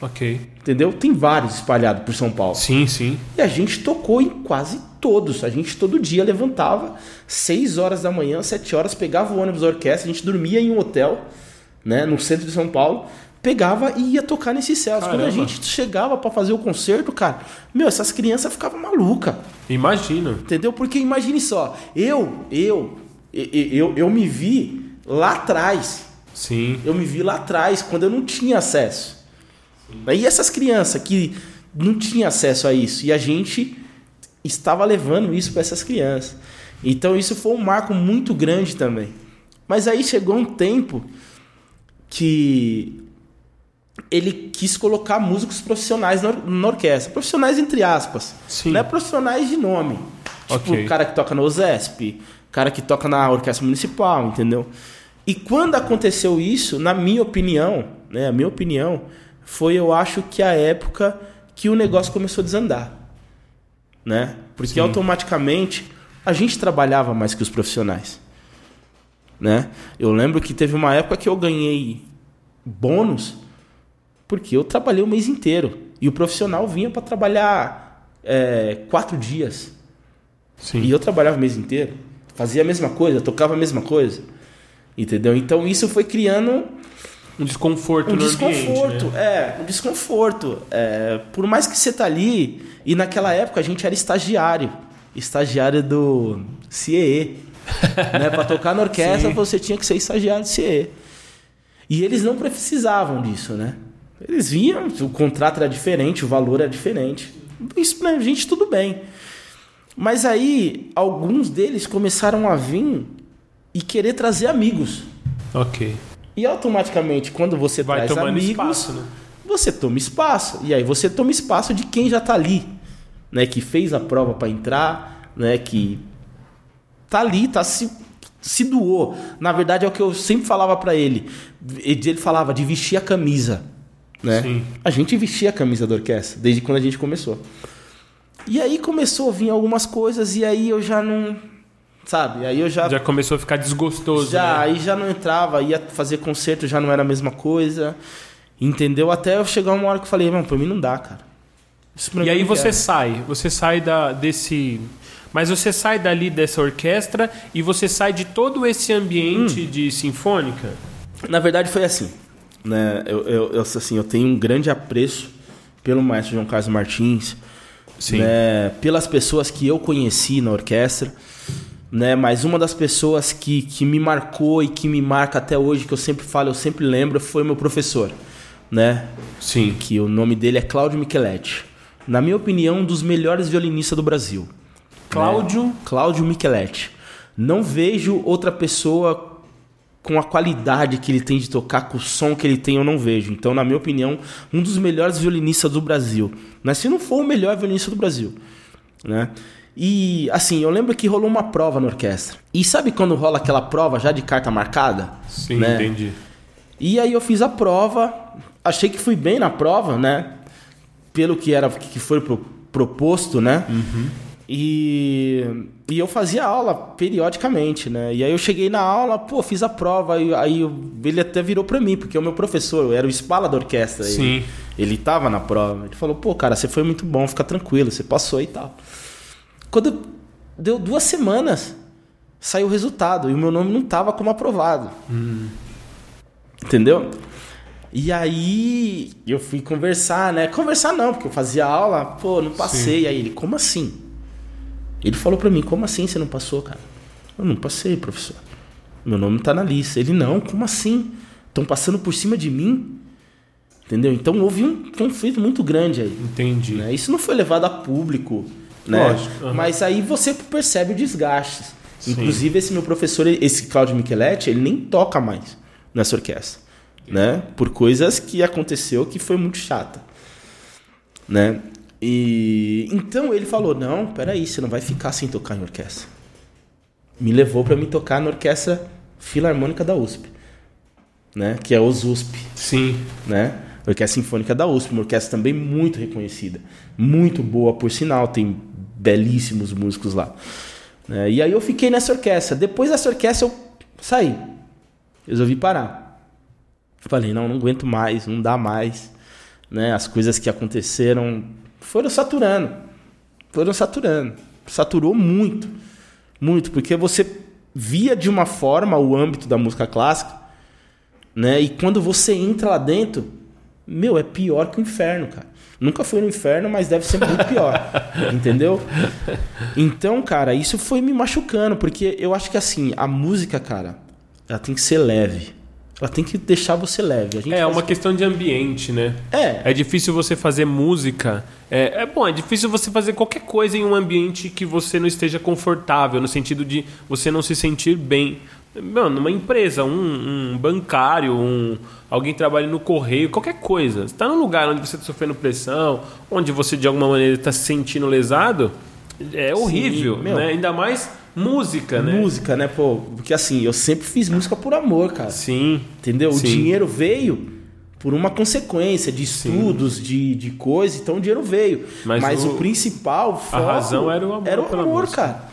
Ok. Entendeu? Tem vários espalhados por São Paulo. Sim, sim. E a gente tocou em quase todos. A gente todo dia levantava, 6 horas da manhã, 7 horas, pegava o ônibus da orquestra, a gente dormia em um hotel, né, no centro de São Paulo, pegava e ia tocar nesses céus. Quando a gente chegava para fazer o concerto, cara, meu, essas crianças ficavam malucas. Imagino. Entendeu? Porque imagine só, eu, eu, eu, eu, eu me vi lá atrás. Sim. Eu me vi lá atrás, quando eu não tinha acesso. E essas crianças que não tinham acesso a isso, e a gente estava levando isso para essas crianças. Então isso foi um marco muito grande também. Mas aí chegou um tempo que ele quis colocar músicos profissionais na, or- na orquestra. Profissionais entre aspas. Sim. Não é profissionais de nome. Tipo, Ok. o cara que toca na OSESP, cara que toca na orquestra municipal, entendeu? E quando aconteceu isso, na minha opinião, né, a minha opinião, foi eu acho que a época que o negócio começou a desandar. Né? Porque Sim. automaticamente a gente trabalhava mais que os profissionais. Né? Eu lembro que teve uma época que eu ganhei bônus porque eu trabalhei o mês inteiro. E o profissional vinha para trabalhar é, quatro dias. Sim. E eu trabalhava o mês inteiro. Fazia a mesma coisa, tocava a mesma coisa. Entendeu? Então isso foi criando Um desconforto um no desconforto. ambiente, né? É, um desconforto. É, por mais que você tá ali, e naquela época a gente era estagiário. Estagiário do CIE. né? Pra tocar na orquestra Sim. você tinha que ser estagiário do CIE. E eles não precisavam disso, né? Eles vinham, o contrato era diferente, o valor era diferente. Isso pra gente tudo bem. Mas aí, alguns deles começaram a vir e querer trazer amigos. Ok. E automaticamente, quando você Vai traz tomando amigos, espaço, né? você toma espaço. E aí você toma espaço de quem já tá ali, né? Que fez a prova para entrar, né? Que tá ali, tá se, se doou. Na verdade é o que eu sempre falava para ele. Ele falava de vestir a camisa, né? Sim. A gente vestia a camisa da orquestra desde quando a gente começou. E aí começou a vir algumas coisas e aí eu já não, sabe? Aí eu Já começou a ficar desgostoso, já, né? aí já não entrava, ia fazer concerto, já não era a mesma coisa. Entendeu? Até eu chegar uma hora que eu falei, mano, pra mim não dá, cara. E aí você quero. sai, você sai da, desse, Mas você sai dali dessa orquestra e você sai de todo esse ambiente Hum. de sinfônica? Na verdade foi assim, né? Eu, eu, eu, assim, eu tenho um grande apreço pelo maestro João Carlos Martins, Sim. né? Pelas pessoas que eu conheci na orquestra, né? Mas uma das pessoas que, que me marcou e que me marca até hoje, que eu sempre falo, eu sempre lembro, foi meu professor, né? Sim. Que o nome dele é Cláudio Micheletti. Na minha opinião, um dos melhores violinistas do Brasil. Cláudio. né? Cláudio Micheletti. Não vejo outra pessoa com a qualidade que ele tem de tocar, com o som que ele tem, eu não vejo. Então, na minha opinião, um dos melhores violinistas do Brasil. Mas se não for o melhor violinista do Brasil, né? E assim, eu lembro que rolou uma prova na orquestra. E sabe quando rola aquela prova já de carta marcada? Sim, né? entendi. E aí eu fiz a prova, achei que fui bem na prova, né? Pelo que era que foi pro- proposto, né? E, e eu fazia aula periodicamente, né? E aí eu cheguei na aula, pô, fiz a prova, aí, aí ele até virou pra mim, porque o meu professor, eu era o espala da orquestra. Sim. Ele, ele tava na prova. Ele falou, pô, cara, você foi muito bom, fica tranquilo, você passou e tal. Quando deu duas semanas, saiu o resultado e o meu nome não tava como aprovado. Entendeu? E aí eu fui conversar, né? Conversar não, porque eu fazia aula, pô, não passei. Aí ele, como assim? Ele falou pra mim, como assim você não passou, cara? Eu não passei, professor. Meu nome tá na lista. Ele, não, como assim? Estão passando por cima de mim? Entendeu? Então houve um conflito muito grande aí. Entendi. né? Isso não foi levado a público, né? Lógico, aham. Mas aí você percebe o desgaste. Sim. Inclusive esse meu professor, esse Claudio Micheletti, ele nem toca mais nessa orquestra, né? Por coisas que aconteceu que foi muito chata, né? E então ele falou: "Não, peraí, você não vai ficar sem tocar em orquestra". Me levou para me tocar na orquestra filarmônica da USP, né? Que é os USP Sim. né? Orquestra Sinfônica da USP, uma orquestra também muito reconhecida, muito boa por sinal, tem belíssimos músicos lá. né? E aí eu fiquei nessa orquestra. Depois dessa orquestra eu saí, resolvi parar. Falei, não, não aguento mais, não dá mais. Né? As coisas que aconteceram foram saturando, foram saturando, saturou muito, muito, porque você via de uma forma o âmbito da música clássica né? E quando você entra lá dentro, meu, é pior que o inferno, cara. Nunca fui no inferno, mas deve ser muito pior. entendeu? Então, cara, isso foi me machucando, porque eu acho que assim, a música, cara, ela tem que ser leve. Ela tem que deixar você leve. É faz- uma questão de ambiente, né? É, É difícil você fazer música. É, é bom, é difícil você fazer qualquer coisa em um ambiente que você não esteja confortável, no sentido de você não se sentir bem. Mano, numa empresa, um, um bancário, um, alguém trabalhando no correio, qualquer coisa. Você tá num lugar onde você está sofrendo pressão, onde você de alguma maneira está se sentindo lesado, é horrível, meu. né? Ainda mais música, né? música, né, pô? Porque assim, eu sempre fiz música por amor, cara. Sim. Entendeu? Sim. O dinheiro veio por uma consequência de estudos, de, de coisa, então o dinheiro veio. Mas Mas, o- o, principal, foco, razão era o amor Era o pela amor, música. cara.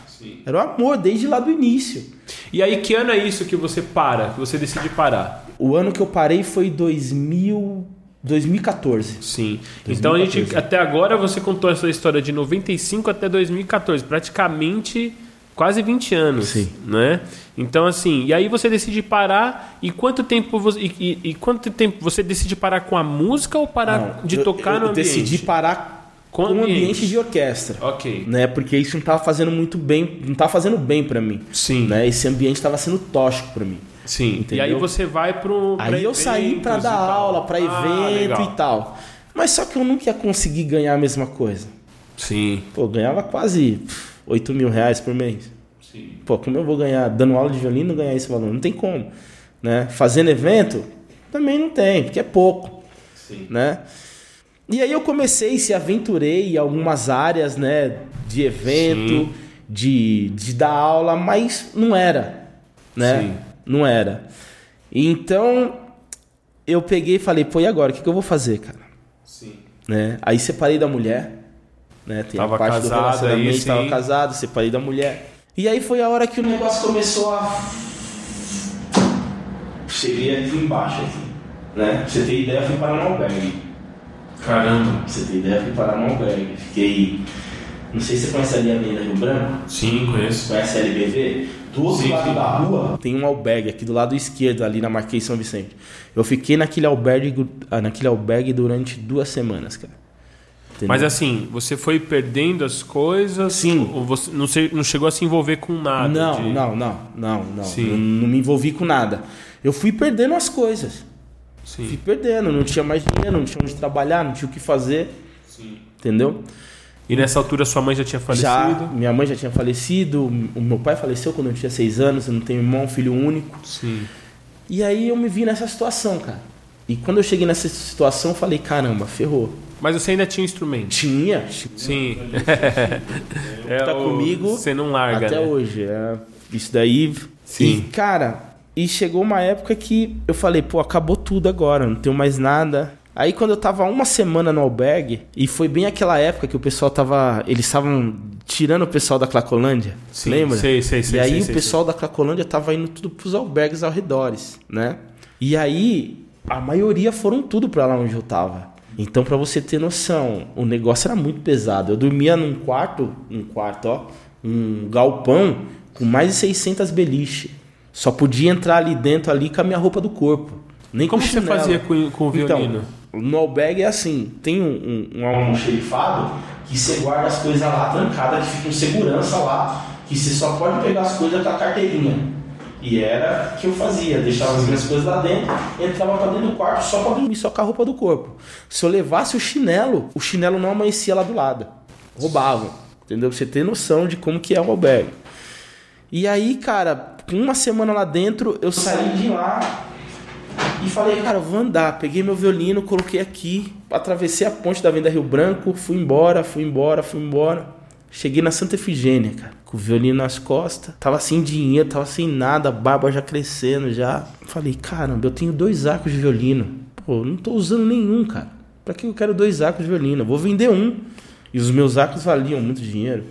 Era o amor, desde lá do início. E aí, que ano é isso que você para, que você decide parar? O ano que eu parei foi 2000, 2014. Sim. Então a gente 2014. até agora você contou essa história de 95 até 2014, praticamente quase 20 anos, Sim. né? Então assim, e aí você decide parar e quanto tempo você e, e- e quanto tempo você decide parar com a música ou parar Não, de eu- tocar eu no ambiente? decidi parar Com o ambiente. ambiente de orquestra. OK. Né, porque isso não tava fazendo muito bem, não tava fazendo bem pra mim. Sim. Né? Esse ambiente tava sendo tóxico pra mim. Sim. E Entendeu? aí você vai pro Aí eu saí pra eventos dar e aula, pra Ah, evento legal. e tal. Mas só que eu nunca ia conseguir ganhar a mesma coisa. Sim. Pô, eu ganhava quase 8 mil reais por mês. Sim. Pô, como eu vou ganhar, dando aula de violino, ganhar esse valor? Não tem como. Né? Fazendo evento, também não tem, porque é pouco. Sim. Né? E aí eu comecei, se aventurei em algumas áreas, né? De evento, Sim. de, de dar aula, mas não era. Né? Sim. Não era. E Então, eu peguei e falei, pô, e agora? O que, que eu vou fazer, cara? Sim. né? Aí separei da mulher, né? Tem Tava parte do casado relacionamento, aí, tava casado, separei da mulher. E aí foi a hora que o negócio começou a cheguei aqui embaixo aqui, né? Pra você ter ideia, eu fui parar no albergue. Caramba. Pra você ter ideia, eu fui parar no albergue. Fiquei Não sei se você conhece ali a Avenida Rio Branco. Sim, conheço. Conhece a LBV? Do outro Sim, lado sim. da rua tem um albergue aqui do lado esquerdo, ali na Marquês São Vicente. Eu fiquei naquele albergue, ah, naquele albergue durante duas semanas, cara. Entendeu? Mas assim, você foi perdendo as coisas? Sim. Ou você não, se- não chegou a se envolver com nada? Não, de- não, não, não, não. Sim. Não, não me envolvi com nada. Eu fui perdendo as coisas. Fui Sim. perdendo, não tinha mais dinheiro, não tinha onde trabalhar, não tinha o que fazer, Sim. entendeu? E nessa altura sua mãe já tinha falecido? Já, minha mãe já tinha falecido, o meu pai faleceu quando eu tinha seis anos, eu não tenho irmão, filho único. Sim. E aí eu me vi nessa situação, cara. E quando eu cheguei nessa situação, eu falei, caramba, ferrou. Mas você ainda tinha instrumento? Tinha, Sim. é Tá comigo Você não larga, até né? hoje. É, isso daí. Sim. E, cara, e chegou uma época que eu falei, pô, acabou tudo agora, não tenho mais nada. Aí quando eu tava uma semana no albergue, e foi bem aquela época que o pessoal tava. Eles estavam tirando o pessoal da Clacolândia. Sim, lembra? sei, sei, sei, E aí sei, o sei, pessoal da Clacolândia tava indo tudo pros albergues ao redores, né? E aí a maioria foram tudo pra lá onde eu tava. Então, pra você ter noção, o negócio era muito pesado. Eu dormia num quarto, um quarto, ó, um galpão com mais de 600 beliche. Só podia entrar ali dentro ali com a minha roupa do corpo. Nem Como com você fazia com, com o violino? Então, no albergue é assim, tem um, um, um almoxerifado que você guarda as coisas lá trancadas, que fica um segurança lá, que você só pode pegar as coisas com a carteirinha. E era o que eu fazia, deixava as minhas coisas lá dentro, entrava pra dentro do quarto só pra dormir, só com a roupa do corpo. Se eu levasse o chinelo, o chinelo não amanhecia lá do lado. Roubavam, entendeu? Pra você ter noção de como que é o albergue. E aí, cara, com uma semana lá dentro, eu saí de lá e falei, cara, vou andar. Peguei meu violino, coloquei aqui, atravessei a ponte da Venda Rio Branco, fui embora, fui embora, fui embora. Cheguei na Santa Efigênia, cara, com o violino nas costas. Tava sem dinheiro, tava sem nada, a barba já crescendo já. Falei, caramba, eu tenho dois arcos de violino. Pô, não tô usando nenhum, cara. Pra que eu quero dois arcos de violino? Eu vou vender um. E os meus arcos valiam muito dinheiro.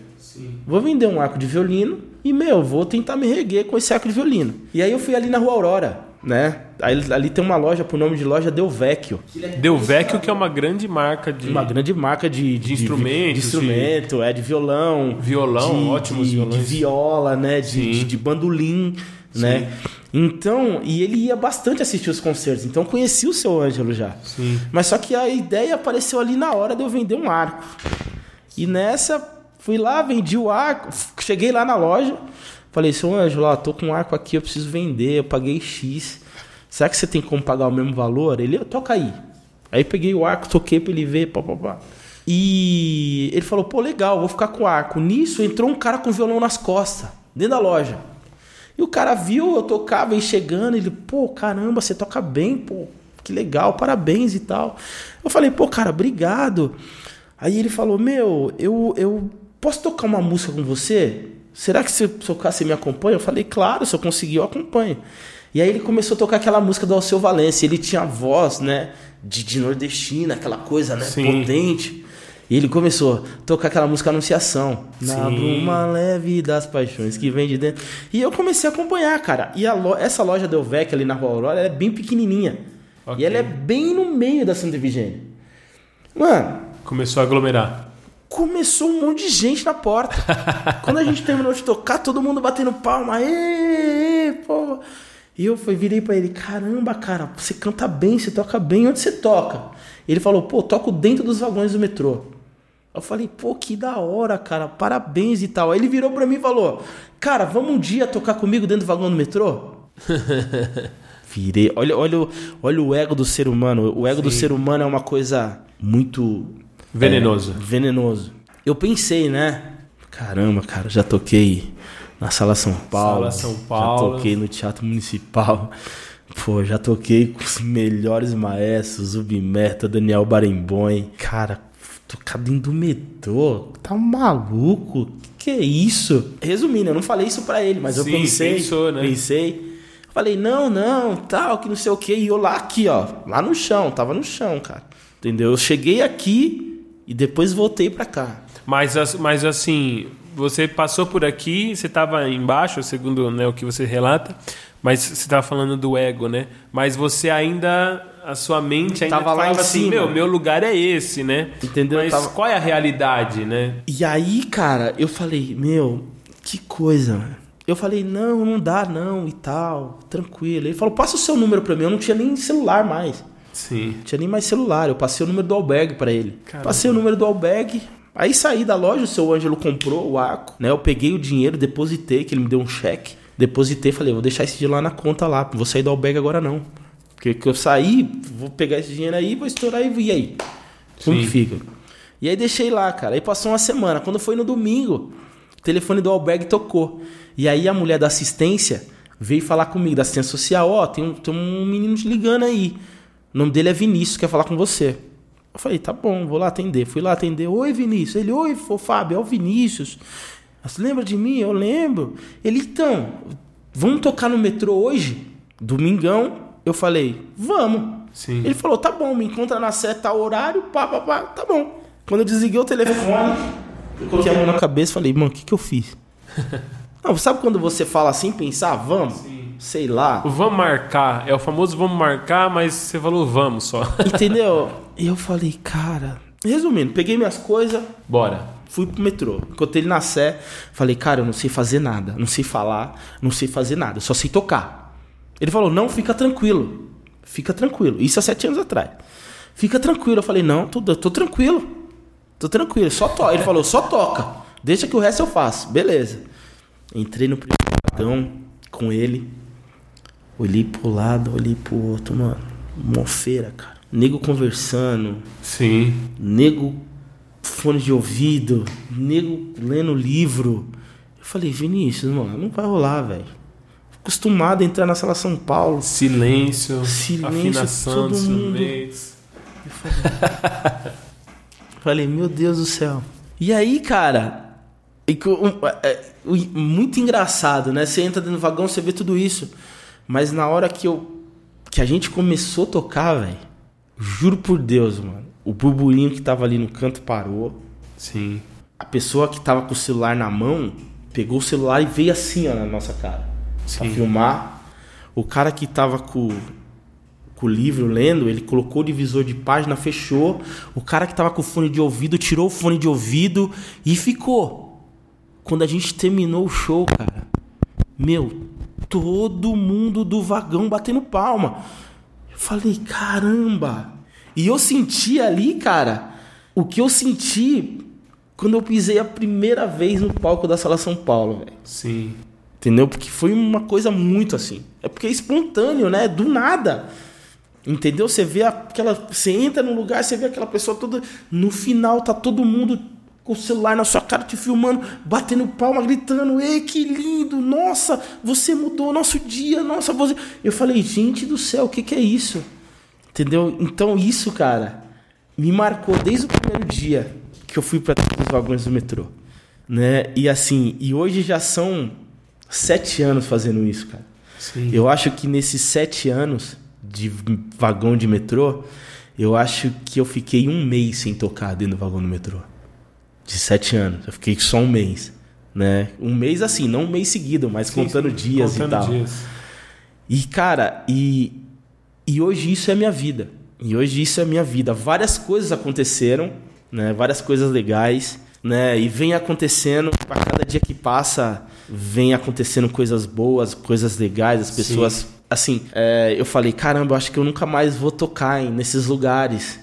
Vou vender um arco de violino e, meu, vou tentar me reguer com esse arco de violino. E aí eu fui ali na Rua Aurora, né? Aí, ali tem uma loja, por nome de loja Del Vecchio. Del Vecchio, que é uma grande marca de Uma grande marca de, De instrumentos, De instrumento, é, de violão. Violão, de, ótimos de, violões. De viola, né? De, Sim. de, de bandolim, né? Então, e ele ia bastante assistir os concertos. Então, eu conheci o seu Ângelo já. Sim. Mas só que a ideia apareceu ali na hora de eu vender um arco. E nessa, fui lá, vendi o arco. Cheguei lá na loja. Falei, seu Ângelo, ó, tô com um arco aqui, eu preciso vender. Eu paguei X. Será que você tem como pagar o mesmo valor? Ele, toca aí. Aí peguei o arco, toquei pra ele ver, pá, pá, pá. E ele falou, pô, legal, vou ficar com o arco. Nisso entrou um cara com violão nas costas, dentro da loja. E o cara viu eu tocar, veio chegando, ele, pô, caramba, você toca bem, pô, que legal, parabéns e tal. Eu falei, pô, cara, obrigado. Aí ele falou, meu, eu, eu posso tocar uma música com você? Será que se eu tocar você me acompanha? Eu falei, claro, se eu conseguir eu acompanho. E aí ele começou a tocar aquela música do Alceu Valença. Ele tinha a voz, né, de, de nordestina, aquela coisa, né, Sim. potente. E ele começou a tocar aquela música Anunciação. Na Sim. bruma leve das paixões que vem de dentro. E eu comecei a acompanhar, cara. E a lo- essa loja Del Vec ali na Rua Aurora ela é bem pequenininha. Ok. E ela é bem no meio da Santa Efigênia. Mano, Começou a aglomerar. Começou um monte de gente na porta. Quando a gente terminou de tocar, todo mundo batendo palma. Ê, pô. E eu fui, virei pra ele, caramba, cara, você canta bem, você toca bem, onde você toca? Ele falou, pô, toco dentro dos vagões do metrô. Eu falei, pô, que da hora, cara, parabéns e tal. Aí ele virou pra mim e falou, cara, vamos um dia tocar comigo dentro do vagão do metrô? Virei. Olha, olha, olha o ego do ser humano. O ego do ser humano é uma coisa muito Venenoso. é, venenoso. Eu pensei, né? Caramba, cara, já toquei na Sala São Paulo. Sala São Paulo. Já toquei no Teatro Municipal. Pô, já toquei com os melhores maestros, Zubimeta, Daniel Barenboim. Cara, tocar dentro do metrô, tá maluco? Que que é isso? Resumindo, eu não falei isso pra ele, mas eu Sim, pensei, pensou, né? pensei. Falei, não, não, tal, que não sei o que. E eu lá aqui, ó, lá no chão, tava no chão, cara. Entendeu? Eu cheguei aqui e depois voltei pra cá. Mas, as- mas assim, você passou por aqui, você estava embaixo, segundo né, o que você relata, mas você estava falando do ego, né? Mas você ainda a sua mente ainda Tava lá assim, cima. meu, meu lugar é esse, né? Entendeu? Mas Tava- qual é a realidade, né? E aí, cara, eu falei, meu, que coisa. Eu falei, não, não dá não e tal, tranquilo. Ele falou, passa o seu número pra mim. Eu não tinha nem celular mais. Sim. Não tinha nem mais celular. Eu passei o número do albergue pra ele. Caramba. Passei o número do albergue. Aí saí da loja, o seu Ângelo comprou o arco, né? Eu peguei o dinheiro, depositei, que ele me deu um cheque. Depositei, falei, vou deixar esse dinheiro lá na conta lá, não vou sair do albergue agora não. Porque que eu saí, vou pegar esse dinheiro aí, vou estourar e e aí? Como Sim. que fica? E aí deixei lá, cara. Aí passou uma semana. Quando foi no domingo, o telefone do albergue tocou. E aí a mulher da assistência veio falar comigo, da assistência social, ó, tem, um, tem um menino te ligando aí. O nome dele é Vinícius, quer falar com você. Eu falei, tá bom, vou lá atender. Fui lá atender. Oi, Vinícius. Ele, oi, Fábio, é o Vinícius. Você lembra de mim? Eu lembro. Ele, então, vamos tocar no metrô hoje? Domingão. Eu falei, vamos. Sim. Ele falou, tá bom, me encontra na seta, horário, pá, pá, pá, tá bom. Quando eu desliguei o telefone, eu coloquei a mão na cabeça e falei, mano, o que, que eu fiz? Não, sabe quando você fala assim, pensar, vamos? Sei lá. O vamos marcar, é o famoso vamos marcar, mas você falou vamos só. Entendeu? E eu falei, cara. Resumindo, peguei minhas coisas, Bora. fui pro metrô. Encontrei ele na Sé. Falei, cara, eu não sei fazer nada. Não sei falar, não sei fazer nada. Só sei tocar. Ele falou, não, fica tranquilo. Fica tranquilo. Isso há sete anos atrás. Fica tranquilo. Eu falei, não, tô, tô tranquilo. Tô tranquilo. Só toca. Ele falou, só toca. Deixa que o resto eu faço. Beleza. Entrei no primeiro vagão com ele. Olhei pro lado, olhei pro outro, mano. Mofeira, cara. Nego conversando. Sim. Nego fone de ouvido, nego lendo livro. Eu falei, Vinícius, mano, não vai rolar, velho. Acostumado a entrar na sala São Paulo. Silêncio, Silêncio, afinação todo mundo. instrumentos. Falei, meu Deus do céu. E aí, cara, é, o- muito engraçado, né? Você entra dentro do vagão, você vê tudo isso. Mas na hora que eu que a gente começou a tocar, velho, juro por Deus, mano, o burburinho que tava ali no canto parou. Sim. A pessoa que tava com o celular na mão pegou o celular e veio assim, ó, na nossa cara. Pra Sim. filmar. O cara que tava com, com o livro lendo, ele colocou o divisor de página, fechou. O cara que tava com o fone de ouvido tirou o fone de ouvido e ficou. Quando a gente terminou o show, cara, meu, todo mundo do vagão batendo palma. Eu falei, caramba! E eu senti ali, cara, o que eu senti quando eu pisei a primeira vez no palco da Sala São Paulo, velho. Sim. Entendeu? Porque foi uma coisa muito assim. É porque é espontâneo, né? Do nada. Entendeu? Você vê aquela. Você entra num lugar, você vê aquela pessoa toda. No final tá todo mundo com o celular na sua cara te filmando, batendo palma, gritando: Ei, que lindo! Nossa, você mudou nosso dia, nossa, você. Eu falei, gente do céu, o que, que é isso? Entendeu? Então isso, cara, me marcou desde o primeiro dia que eu fui para os vagões do metrô. Né? E assim, e hoje já são sete anos fazendo isso, cara. Sim. Eu acho que nesses sete anos de vagão de metrô, eu acho que eu fiquei um mês sem tocar dentro do vagão do metrô. De sete anos. Eu fiquei só um mês. Né? Um mês assim, não um mês seguido, mas Sim, contando sim. dias Contando e tal. dias. E, cara, e, e hoje isso é minha vida. E hoje isso é minha vida. Várias coisas aconteceram, né? Várias coisas legais, né? E vem acontecendo, a cada dia que passa, vem acontecendo coisas boas, coisas legais, as pessoas. Assim, é, eu falei, caramba, eu acho que eu nunca mais vou tocar em, nesses lugares.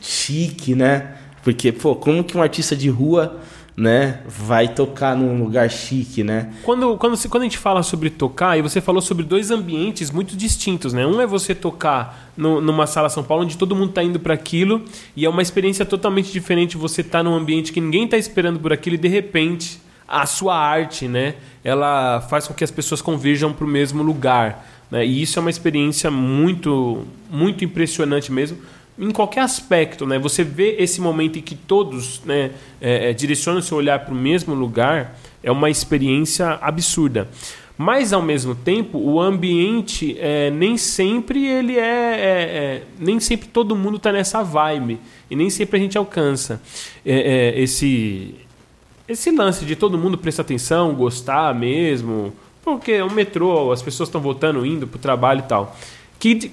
Chique, né? Porque, pô, como que um artista de rua, né, vai tocar num lugar chique, né? Quando, quando, quando a gente fala sobre tocar, e você falou sobre dois ambientes muito distintos, né? Um é você tocar no- numa sala São Paulo onde todo mundo tá indo para aquilo, e é uma experiência totalmente diferente você tá num ambiente que ninguém tá esperando por aquilo e de repente a sua arte, né? Ela faz com que as pessoas converjam para o mesmo lugar, né? E isso é uma experiência muito, muito impressionante mesmo em qualquer aspecto, né? Você vê esse momento em que todos né, é, é, direcionam o seu olhar para o mesmo lugar, é uma experiência absurda. Mas ao mesmo tempo, o ambiente é, nem sempre ele é, é- é- nem sempre todo mundo está nessa vibe e nem sempre a gente alcança é, é, esse esse lance de todo mundo prestar atenção, gostar mesmo, porque é um metrô, as pessoas estão voltando, indo para o trabalho e tal. Que,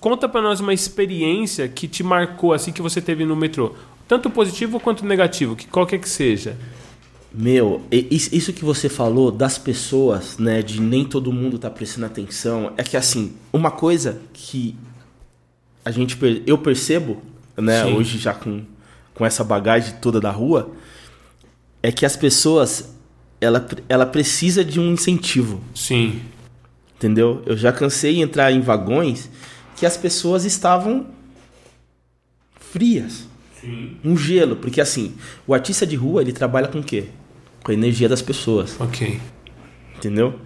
conta para nós uma experiência que te marcou, assim, que você teve no metrô. Tanto positivo quanto negativo, que qualquer que seja. Meu, isso que você falou das pessoas, né, de nem todo mundo tá prestando atenção, é que assim, uma coisa que a gente eu percebo, né, Sim. hoje já com, com essa bagagem toda da rua, é que as pessoas ela, ela precisa de um incentivo. Sim. Entendeu? Eu já cansei de entrar em vagões que as pessoas estavam frias. Sim. Um gelo, porque assim, o artista de rua, ele trabalha com o quê? Com a energia das pessoas. OK. Entendeu?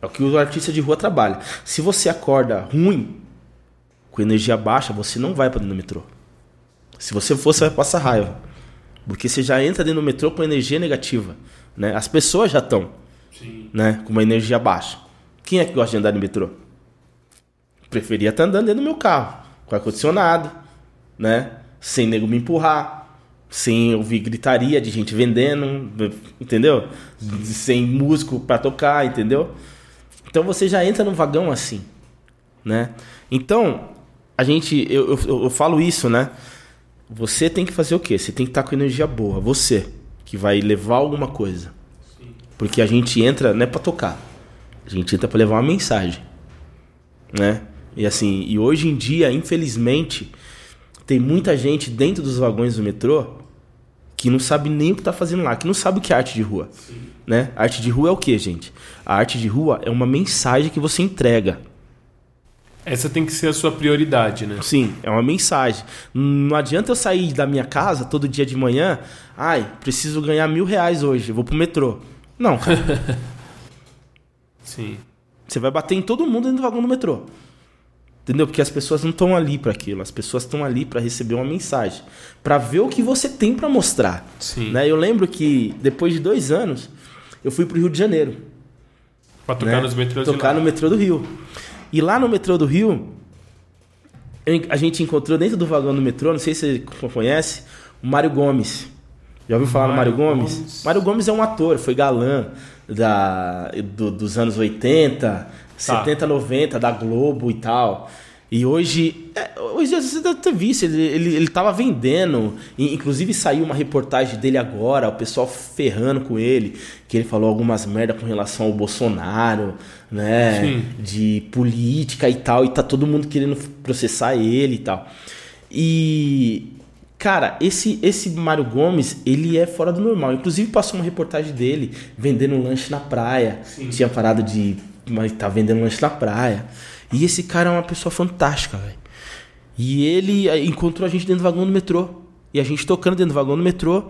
É o que o artista de rua trabalha. Se você acorda ruim, com energia baixa, você não vai para dentro do metrô. Se você for, você vai passar raiva. Porque você já entra dentro do metrô com energia negativa. Né? As pessoas já estão né? com uma energia baixa. Quem é que gosta de andar no metrô? Preferia estar andando dentro do meu carro, com ar-condicionado, né? sem nego me empurrar, sem ouvir gritaria de gente vendendo, entendeu? Sem músico para tocar, entendeu? Então você já entra no vagão assim, né? Então, a gente, eu, eu, eu falo isso, né? Você tem que fazer o quê? Você tem que estar com energia boa, você, que vai levar alguma coisa. Porque a gente entra não é para tocar. A gente entra para levar uma mensagem, né? E assim, e hoje em dia, infelizmente, tem muita gente dentro dos vagões do metrô que não sabe nem o que está fazendo lá, que não sabe o que é arte de rua. Sim. Né? A arte de rua é o que, gente? A arte de rua é uma mensagem que você entrega. Essa tem que ser a sua prioridade, né? Sim, é uma mensagem. Não adianta eu sair da minha casa todo dia de manhã, ai, preciso ganhar mil reais hoje, vou pro metrô. Não. Sim. Você vai bater em todo mundo dentro do vagão do metrô. Entendeu? Porque as pessoas não estão ali para aquilo, as pessoas estão ali para receber uma mensagem, para ver o que você tem para mostrar. Sim. Né? Eu lembro que depois de dois anos eu fui para o Rio de Janeiro. Para tocar né? nos metrôs Tocar no metrô do Rio. E lá no metrô do Rio, a gente encontrou dentro do vagão do metrô, não sei se você conhece, o Mário Gomes. Já ouviu falar Mário no Mário Gomes? Gomes? Mário Gomes é um ator, foi galã da, do, dos anos 80, tá. 70, 90, da Globo e tal. E hoje, é, hoje você deve ter visto, ele, ele, ele tava vendendo, inclusive saiu uma reportagem dele agora, o pessoal ferrando com ele, que ele falou algumas merda com relação ao Bolsonaro, né, Sim. de política e tal, e tá todo mundo querendo processar ele e tal. E, cara, esse, esse Mário Gomes, ele é fora do normal, inclusive passou uma reportagem dele vendendo um lanche na praia, Sim. tinha parado de mas tá vendendo lanche na praia. E esse cara é uma pessoa fantástica, velho. E ele encontrou a gente dentro do vagão do metrô. E a gente tocando dentro do vagão do metrô,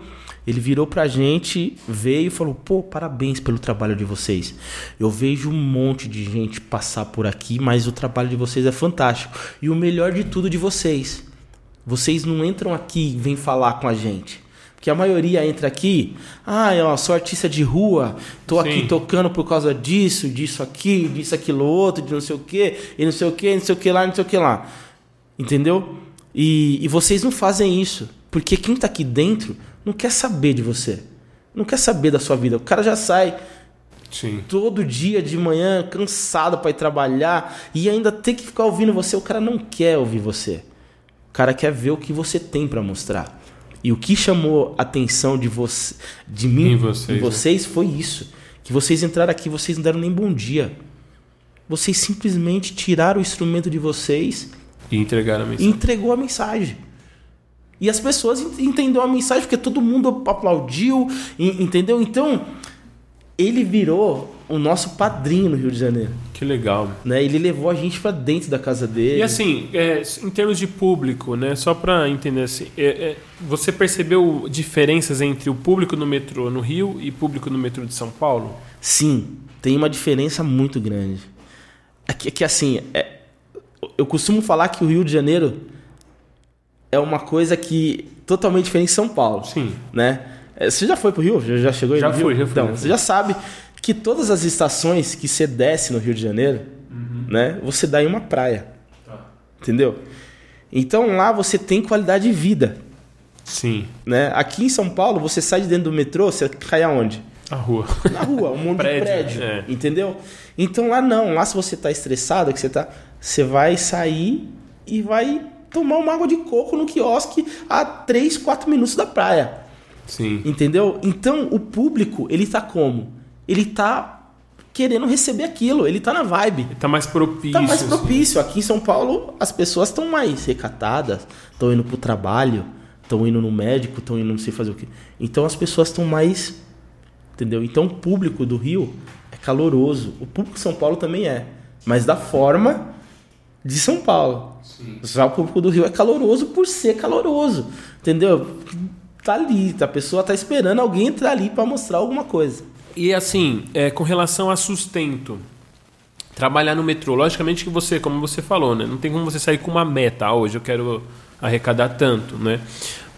ele virou pra gente, veio e falou: pô, parabéns pelo trabalho de vocês. Eu vejo um monte de gente passar por aqui, mas o trabalho de vocês é fantástico. E o melhor de tudo de vocês, vocês não entram aqui e vêm falar com a gente. Que a maioria entra aqui, ah, eu sou artista de rua, tô Sim. aqui tocando por causa disso, disso aqui, disso aquilo outro, de não sei o que, e não sei o que, não sei o que lá, não sei o que lá. Entendeu? E, e vocês não fazem isso. Porque quem tá aqui dentro não quer saber de você. Não quer saber da sua vida. O cara já sai Sim. todo dia de manhã, cansado para ir trabalhar, e ainda tem que ficar ouvindo você. O cara não quer ouvir você. O cara quer ver o que você tem para mostrar. E o que chamou a atenção de, você, de mim, em vocês, vocês né? foi isso. Que vocês entraram aqui, vocês não deram nem bom dia. Vocês simplesmente tiraram o instrumento de vocês e entregaram a mensagem. E entregou a mensagem. E as pessoas entenderam a mensagem porque todo mundo aplaudiu, entendeu? Então, ele virou o nosso padrinho no Rio de Janeiro. Que legal. Né? Ele levou a gente para dentro da casa dele. E assim, é, em termos de público, né? Só para entender assim, é, é, você percebeu diferenças entre o público no metrô no Rio e público no metrô de São Paulo? Sim, tem uma diferença muito grande. É que, é que assim, é, eu costumo falar que o Rio de Janeiro é uma coisa que totalmente diferente de São Paulo. Sim. Né? É, você já foi pro Rio? Já, chegou aí já fui, Já fui, então, você já sabe que todas as estações que você desce no Rio de Janeiro, uhum. né, você dá em uma praia. Tá. Entendeu? Então lá você tem qualidade de vida. Sim. Né? Aqui em São Paulo, você sai de dentro do metrô, você cai aonde? A rua. Na rua, um monte Prédio, de prédio. é. Entendeu? Então lá não, lá se você tá estressado, que você tá. Você vai sair e vai tomar uma água de coco no quiosque a 3, 4 minutos da praia. Sim. Entendeu? Então o público, ele tá como? Ele tá querendo receber aquilo, ele tá na vibe. Tá mais propício. Tá mais assim. propício. Aqui em São Paulo, as pessoas estão mais recatadas, estão indo pro trabalho, estão indo no médico, estão indo não sei fazer o quê. Então as pessoas estão mais. Entendeu? Então o público do Rio é caloroso. O público de São Paulo também é. Mas da forma de São Paulo. Já o público do Rio é caloroso por ser caloroso. Entendeu? Tá ali, a pessoa tá esperando alguém entrar ali para mostrar alguma coisa. E assim, é, com relação a sustento, trabalhar no metrô, logicamente que você, como você falou, né, não tem como você sair com uma meta, ah, hoje eu quero arrecadar tanto, né?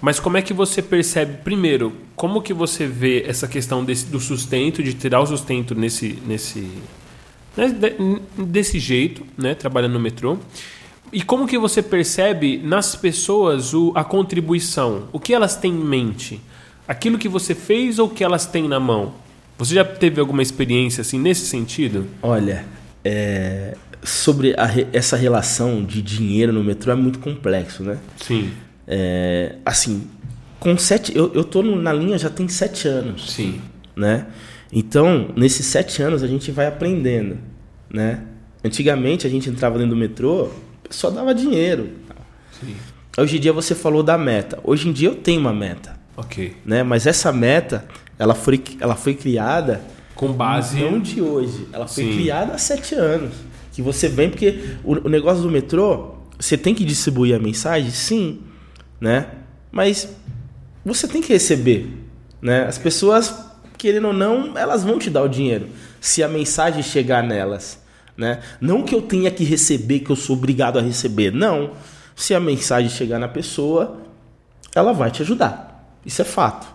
Mas como é que você percebe, primeiro, como que você vê essa questão desse, do sustento, de tirar o sustento nesse, nesse, né, de- desse jeito, né, trabalhando no metrô? E como que você percebe nas pessoas o, a contribuição? O que elas têm em mente? Aquilo que você fez ou o que elas têm na mão? Você já teve alguma experiência assim nesse sentido? Olha, é, sobre a essa relação de dinheiro no metrô é muito complexo, né? Sim, É, assim, com sete, eu, eu tô na linha já tem sete anos, sim, né? Então, nesses sete anos a gente vai aprendendo, né? Antigamente a gente entrava dentro do metrô, só dava dinheiro. sim. Hoje em dia você falou da meta. Hoje em dia eu tenho uma meta, Ok. né? Mas essa meta, ela foi, ela foi criada Com base. não de hoje. Ela foi Sim. criada há sete anos. Que você vem, porque o, o negócio do metrô, você tem que distribuir a mensagem, sim, né? Mas você tem que receber, né? As pessoas, querendo ou não, elas vão te dar o dinheiro se a mensagem chegar nelas, né? Não que eu tenha que receber, que eu sou obrigado a receber, não. Se a mensagem chegar na pessoa, ela vai te ajudar. Isso é fato.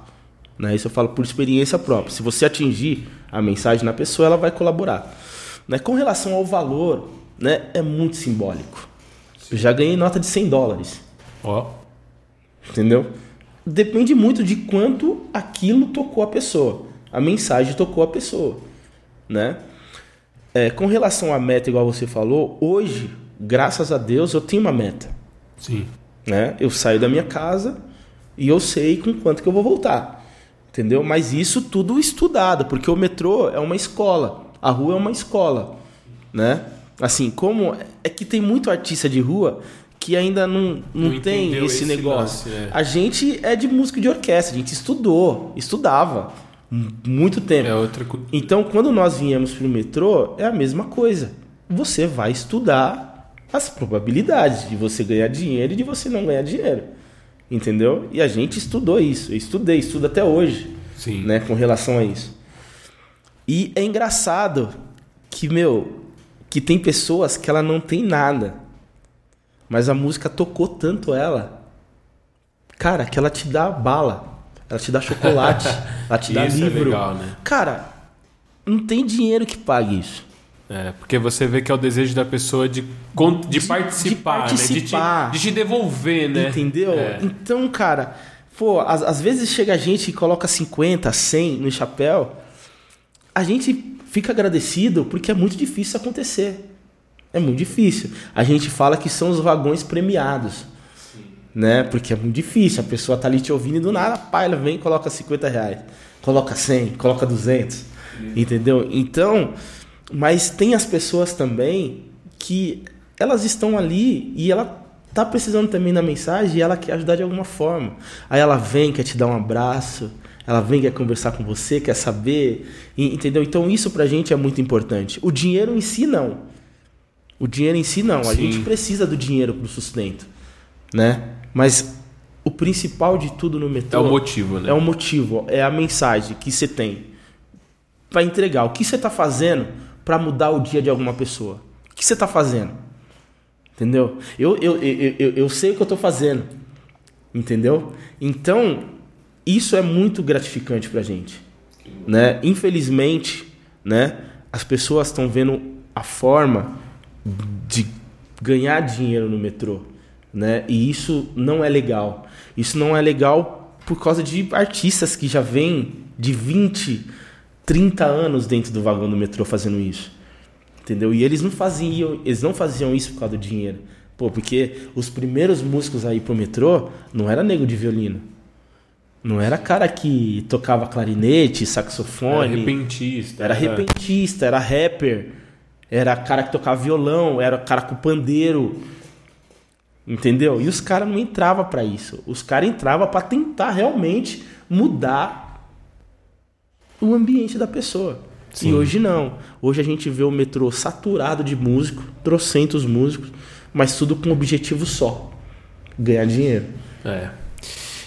Né? Isso eu falo por experiência própria. Se você atingir a mensagem na pessoa, ela vai colaborar. Né? Com relação ao valor, né? é muito simbólico. Eu já ganhei nota de 100 dólares. Ó, Entendeu? Depende muito de quanto aquilo tocou a pessoa. A mensagem tocou a pessoa. Né? É, com relação à meta, igual você falou, hoje, graças a Deus, eu tenho uma meta. sim. né? Eu saio da minha casa e eu sei com quanto que eu vou voltar. Entendeu? Mas isso tudo estudado, porque o metrô é uma escola, a rua é uma escola, né? Assim, como é que tem muito artista de rua que ainda não, não, Não tem esse, esse negócio. lance, é. A gente é de música de orquestra, a gente estudou, estudava muito tempo. É outra Então, quando nós viemos para o metrô, é a mesma coisa. Você vai estudar as probabilidades de você ganhar dinheiro e de você não ganhar dinheiro. Entendeu? E a gente estudou isso. Eu estudei, estudo até hoje, Sim. né, com relação a isso. E é engraçado que, meu, que tem pessoas que ela não tem nada. Mas a música tocou tanto ela. Cara, que ela te dá bala. Ela te dá chocolate. ela te dá Isso é livro. legal, né? Cara, não tem dinheiro que pague isso. É, porque você vê que é o desejo da pessoa de, de, De- participar, de né? De te, participar. de te devolver, né? Entendeu? É. Então, cara, pô, às, vezes chega gente e coloca 50, 100 no chapéu. A gente fica agradecido porque é muito difícil acontecer. É muito difícil. A gente fala que são os vagões premiados. Né? Porque é muito difícil. A pessoa tá ali te ouvindo e do nada, pá, ela vem e coloca 50 reais. Coloca 100, coloca 200. Entendeu? Então, mas tem as pessoas também que elas estão ali e ela tá precisando também da mensagem e ela quer ajudar de alguma forma. Aí ela vem, quer te dar um abraço, ela vem, quer conversar com você, quer saber, e- entendeu? Então isso pra gente é muito importante. O dinheiro em si não. O dinheiro em si não. A Sim. gente precisa do dinheiro pro sustento, né? Mas o principal de tudo no É metrô o motivo, né? é o motivo, é a mensagem que você tem para entregar. O que você está fazendo para mudar o dia de alguma pessoa? O que você está fazendo? Entendeu? Eu, eu, eu, eu, eu sei o que eu estou fazendo. Entendeu? Então, isso é muito gratificante pra gente. Né? Infelizmente, né, as pessoas estão vendo a forma de ganhar dinheiro no metrô. Né? E isso não é legal. Isso não é legal por causa de artistas que já vêm de 20, 30 anos dentro do vagão do metrô fazendo isso. Entendeu? E eles não faziam, eles não faziam isso por causa do dinheiro. Pô, porque os primeiros músicos aí pro metrô não era nego de violino. Não era cara que tocava clarinete, saxofone. Era repentista. Era repentista, era rapper. Era cara que tocava violão, era cara com pandeiro. Entendeu? E os caras não entravam para isso. Os caras entravam para tentar realmente mudar o ambiente da pessoa. Sim. E hoje não. Hoje a gente vê o metrô saturado de músicos, trocentos músicos, mas tudo com um objetivo só: ganhar dinheiro. É.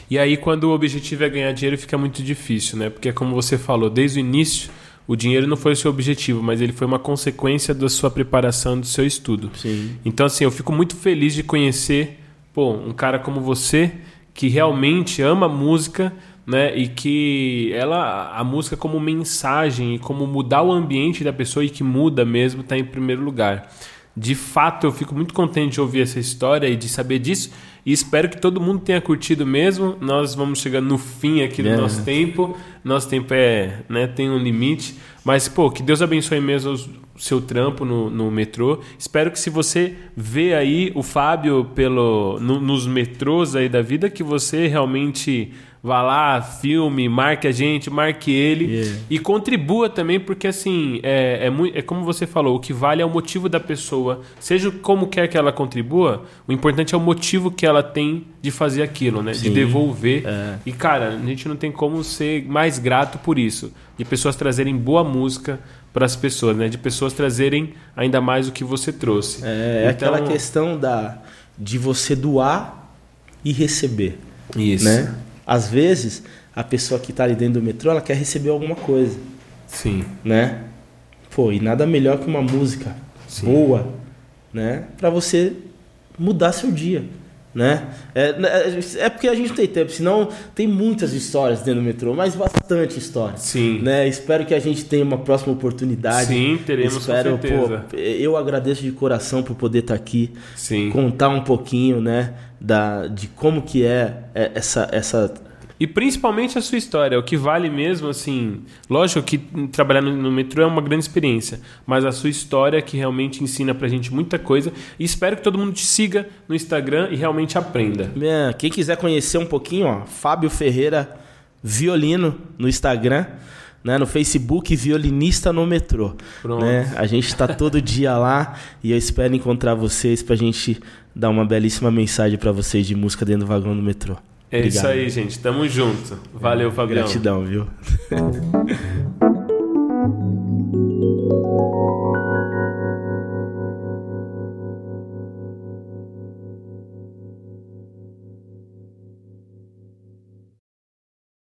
E aí, quando o objetivo é ganhar dinheiro, fica muito difícil, né? Porque, como você falou, desde o início, o dinheiro não foi o seu objetivo, mas ele foi uma consequência da sua preparação, do seu estudo. Sim. Então, assim, eu fico muito feliz de conhecer pô, um cara como você, que realmente ama música, né? E que ela, a música como mensagem e como mudar o ambiente da pessoa e que muda mesmo, está em primeiro lugar. De fato, eu fico muito contente de ouvir essa história e de saber disso. E espero que todo mundo tenha curtido mesmo. Nós vamos chegando no fim aqui do é. nosso tempo. Nosso tempo é, né, tem um limite. Mas, pô, que Deus abençoe mesmo o seu trampo no, no metrô. Espero que se você vê aí o Fábio pelo, no, nos metrôs aí da vida, que você realmente vá lá, filme, marque a gente, marque ele yeah. e contribua também, porque assim, é, é, muito, é como você falou, o que vale é o motivo da pessoa, seja como quer que ela contribua, o importante é o motivo que ela tem de fazer aquilo, né? Sim. De devolver. É. E cara, a gente não tem como ser mais grato por isso, de pessoas trazerem boa música para as pessoas, né? De pessoas trazerem ainda mais o que você trouxe. É, é então... aquela questão da de você doar e receber. Isso. Né? Às vezes, a pessoa que está ali dentro do metrô, ela quer receber alguma coisa. Sim. Né? Pô, e nada melhor que uma música Sim. boa, né? Para você mudar seu dia, né? É, é, é, porque a gente não tem tempo, senão tem muitas histórias dentro do metrô, mas bastante história. Sim. Né? Espero que a gente tenha uma próxima oportunidade. Sim, teremos Espero. Pô, eu agradeço de coração por poder estar aqui, Sim. contar um pouquinho, né? da, de como que é, é essa, essa e principalmente a sua história, o que vale mesmo, assim, lógico que trabalhar no, no, metrô é uma grande experiência, mas a sua história que realmente ensina pra gente muita coisa. E espero que todo mundo te siga no Instagram e realmente aprenda. É, quem quiser conhecer um pouquinho, ó, Fábio Ferreira Violino no Instagram. Né, no Facebook Violinista no Metrô. Né? A gente está todo dia lá e eu espero encontrar vocês para a gente dar uma belíssima mensagem para vocês de música dentro do vagão do metrô. É Obrigado. isso aí, gente. Tamo junto. Valeu, Fabião. Gratidão, viu?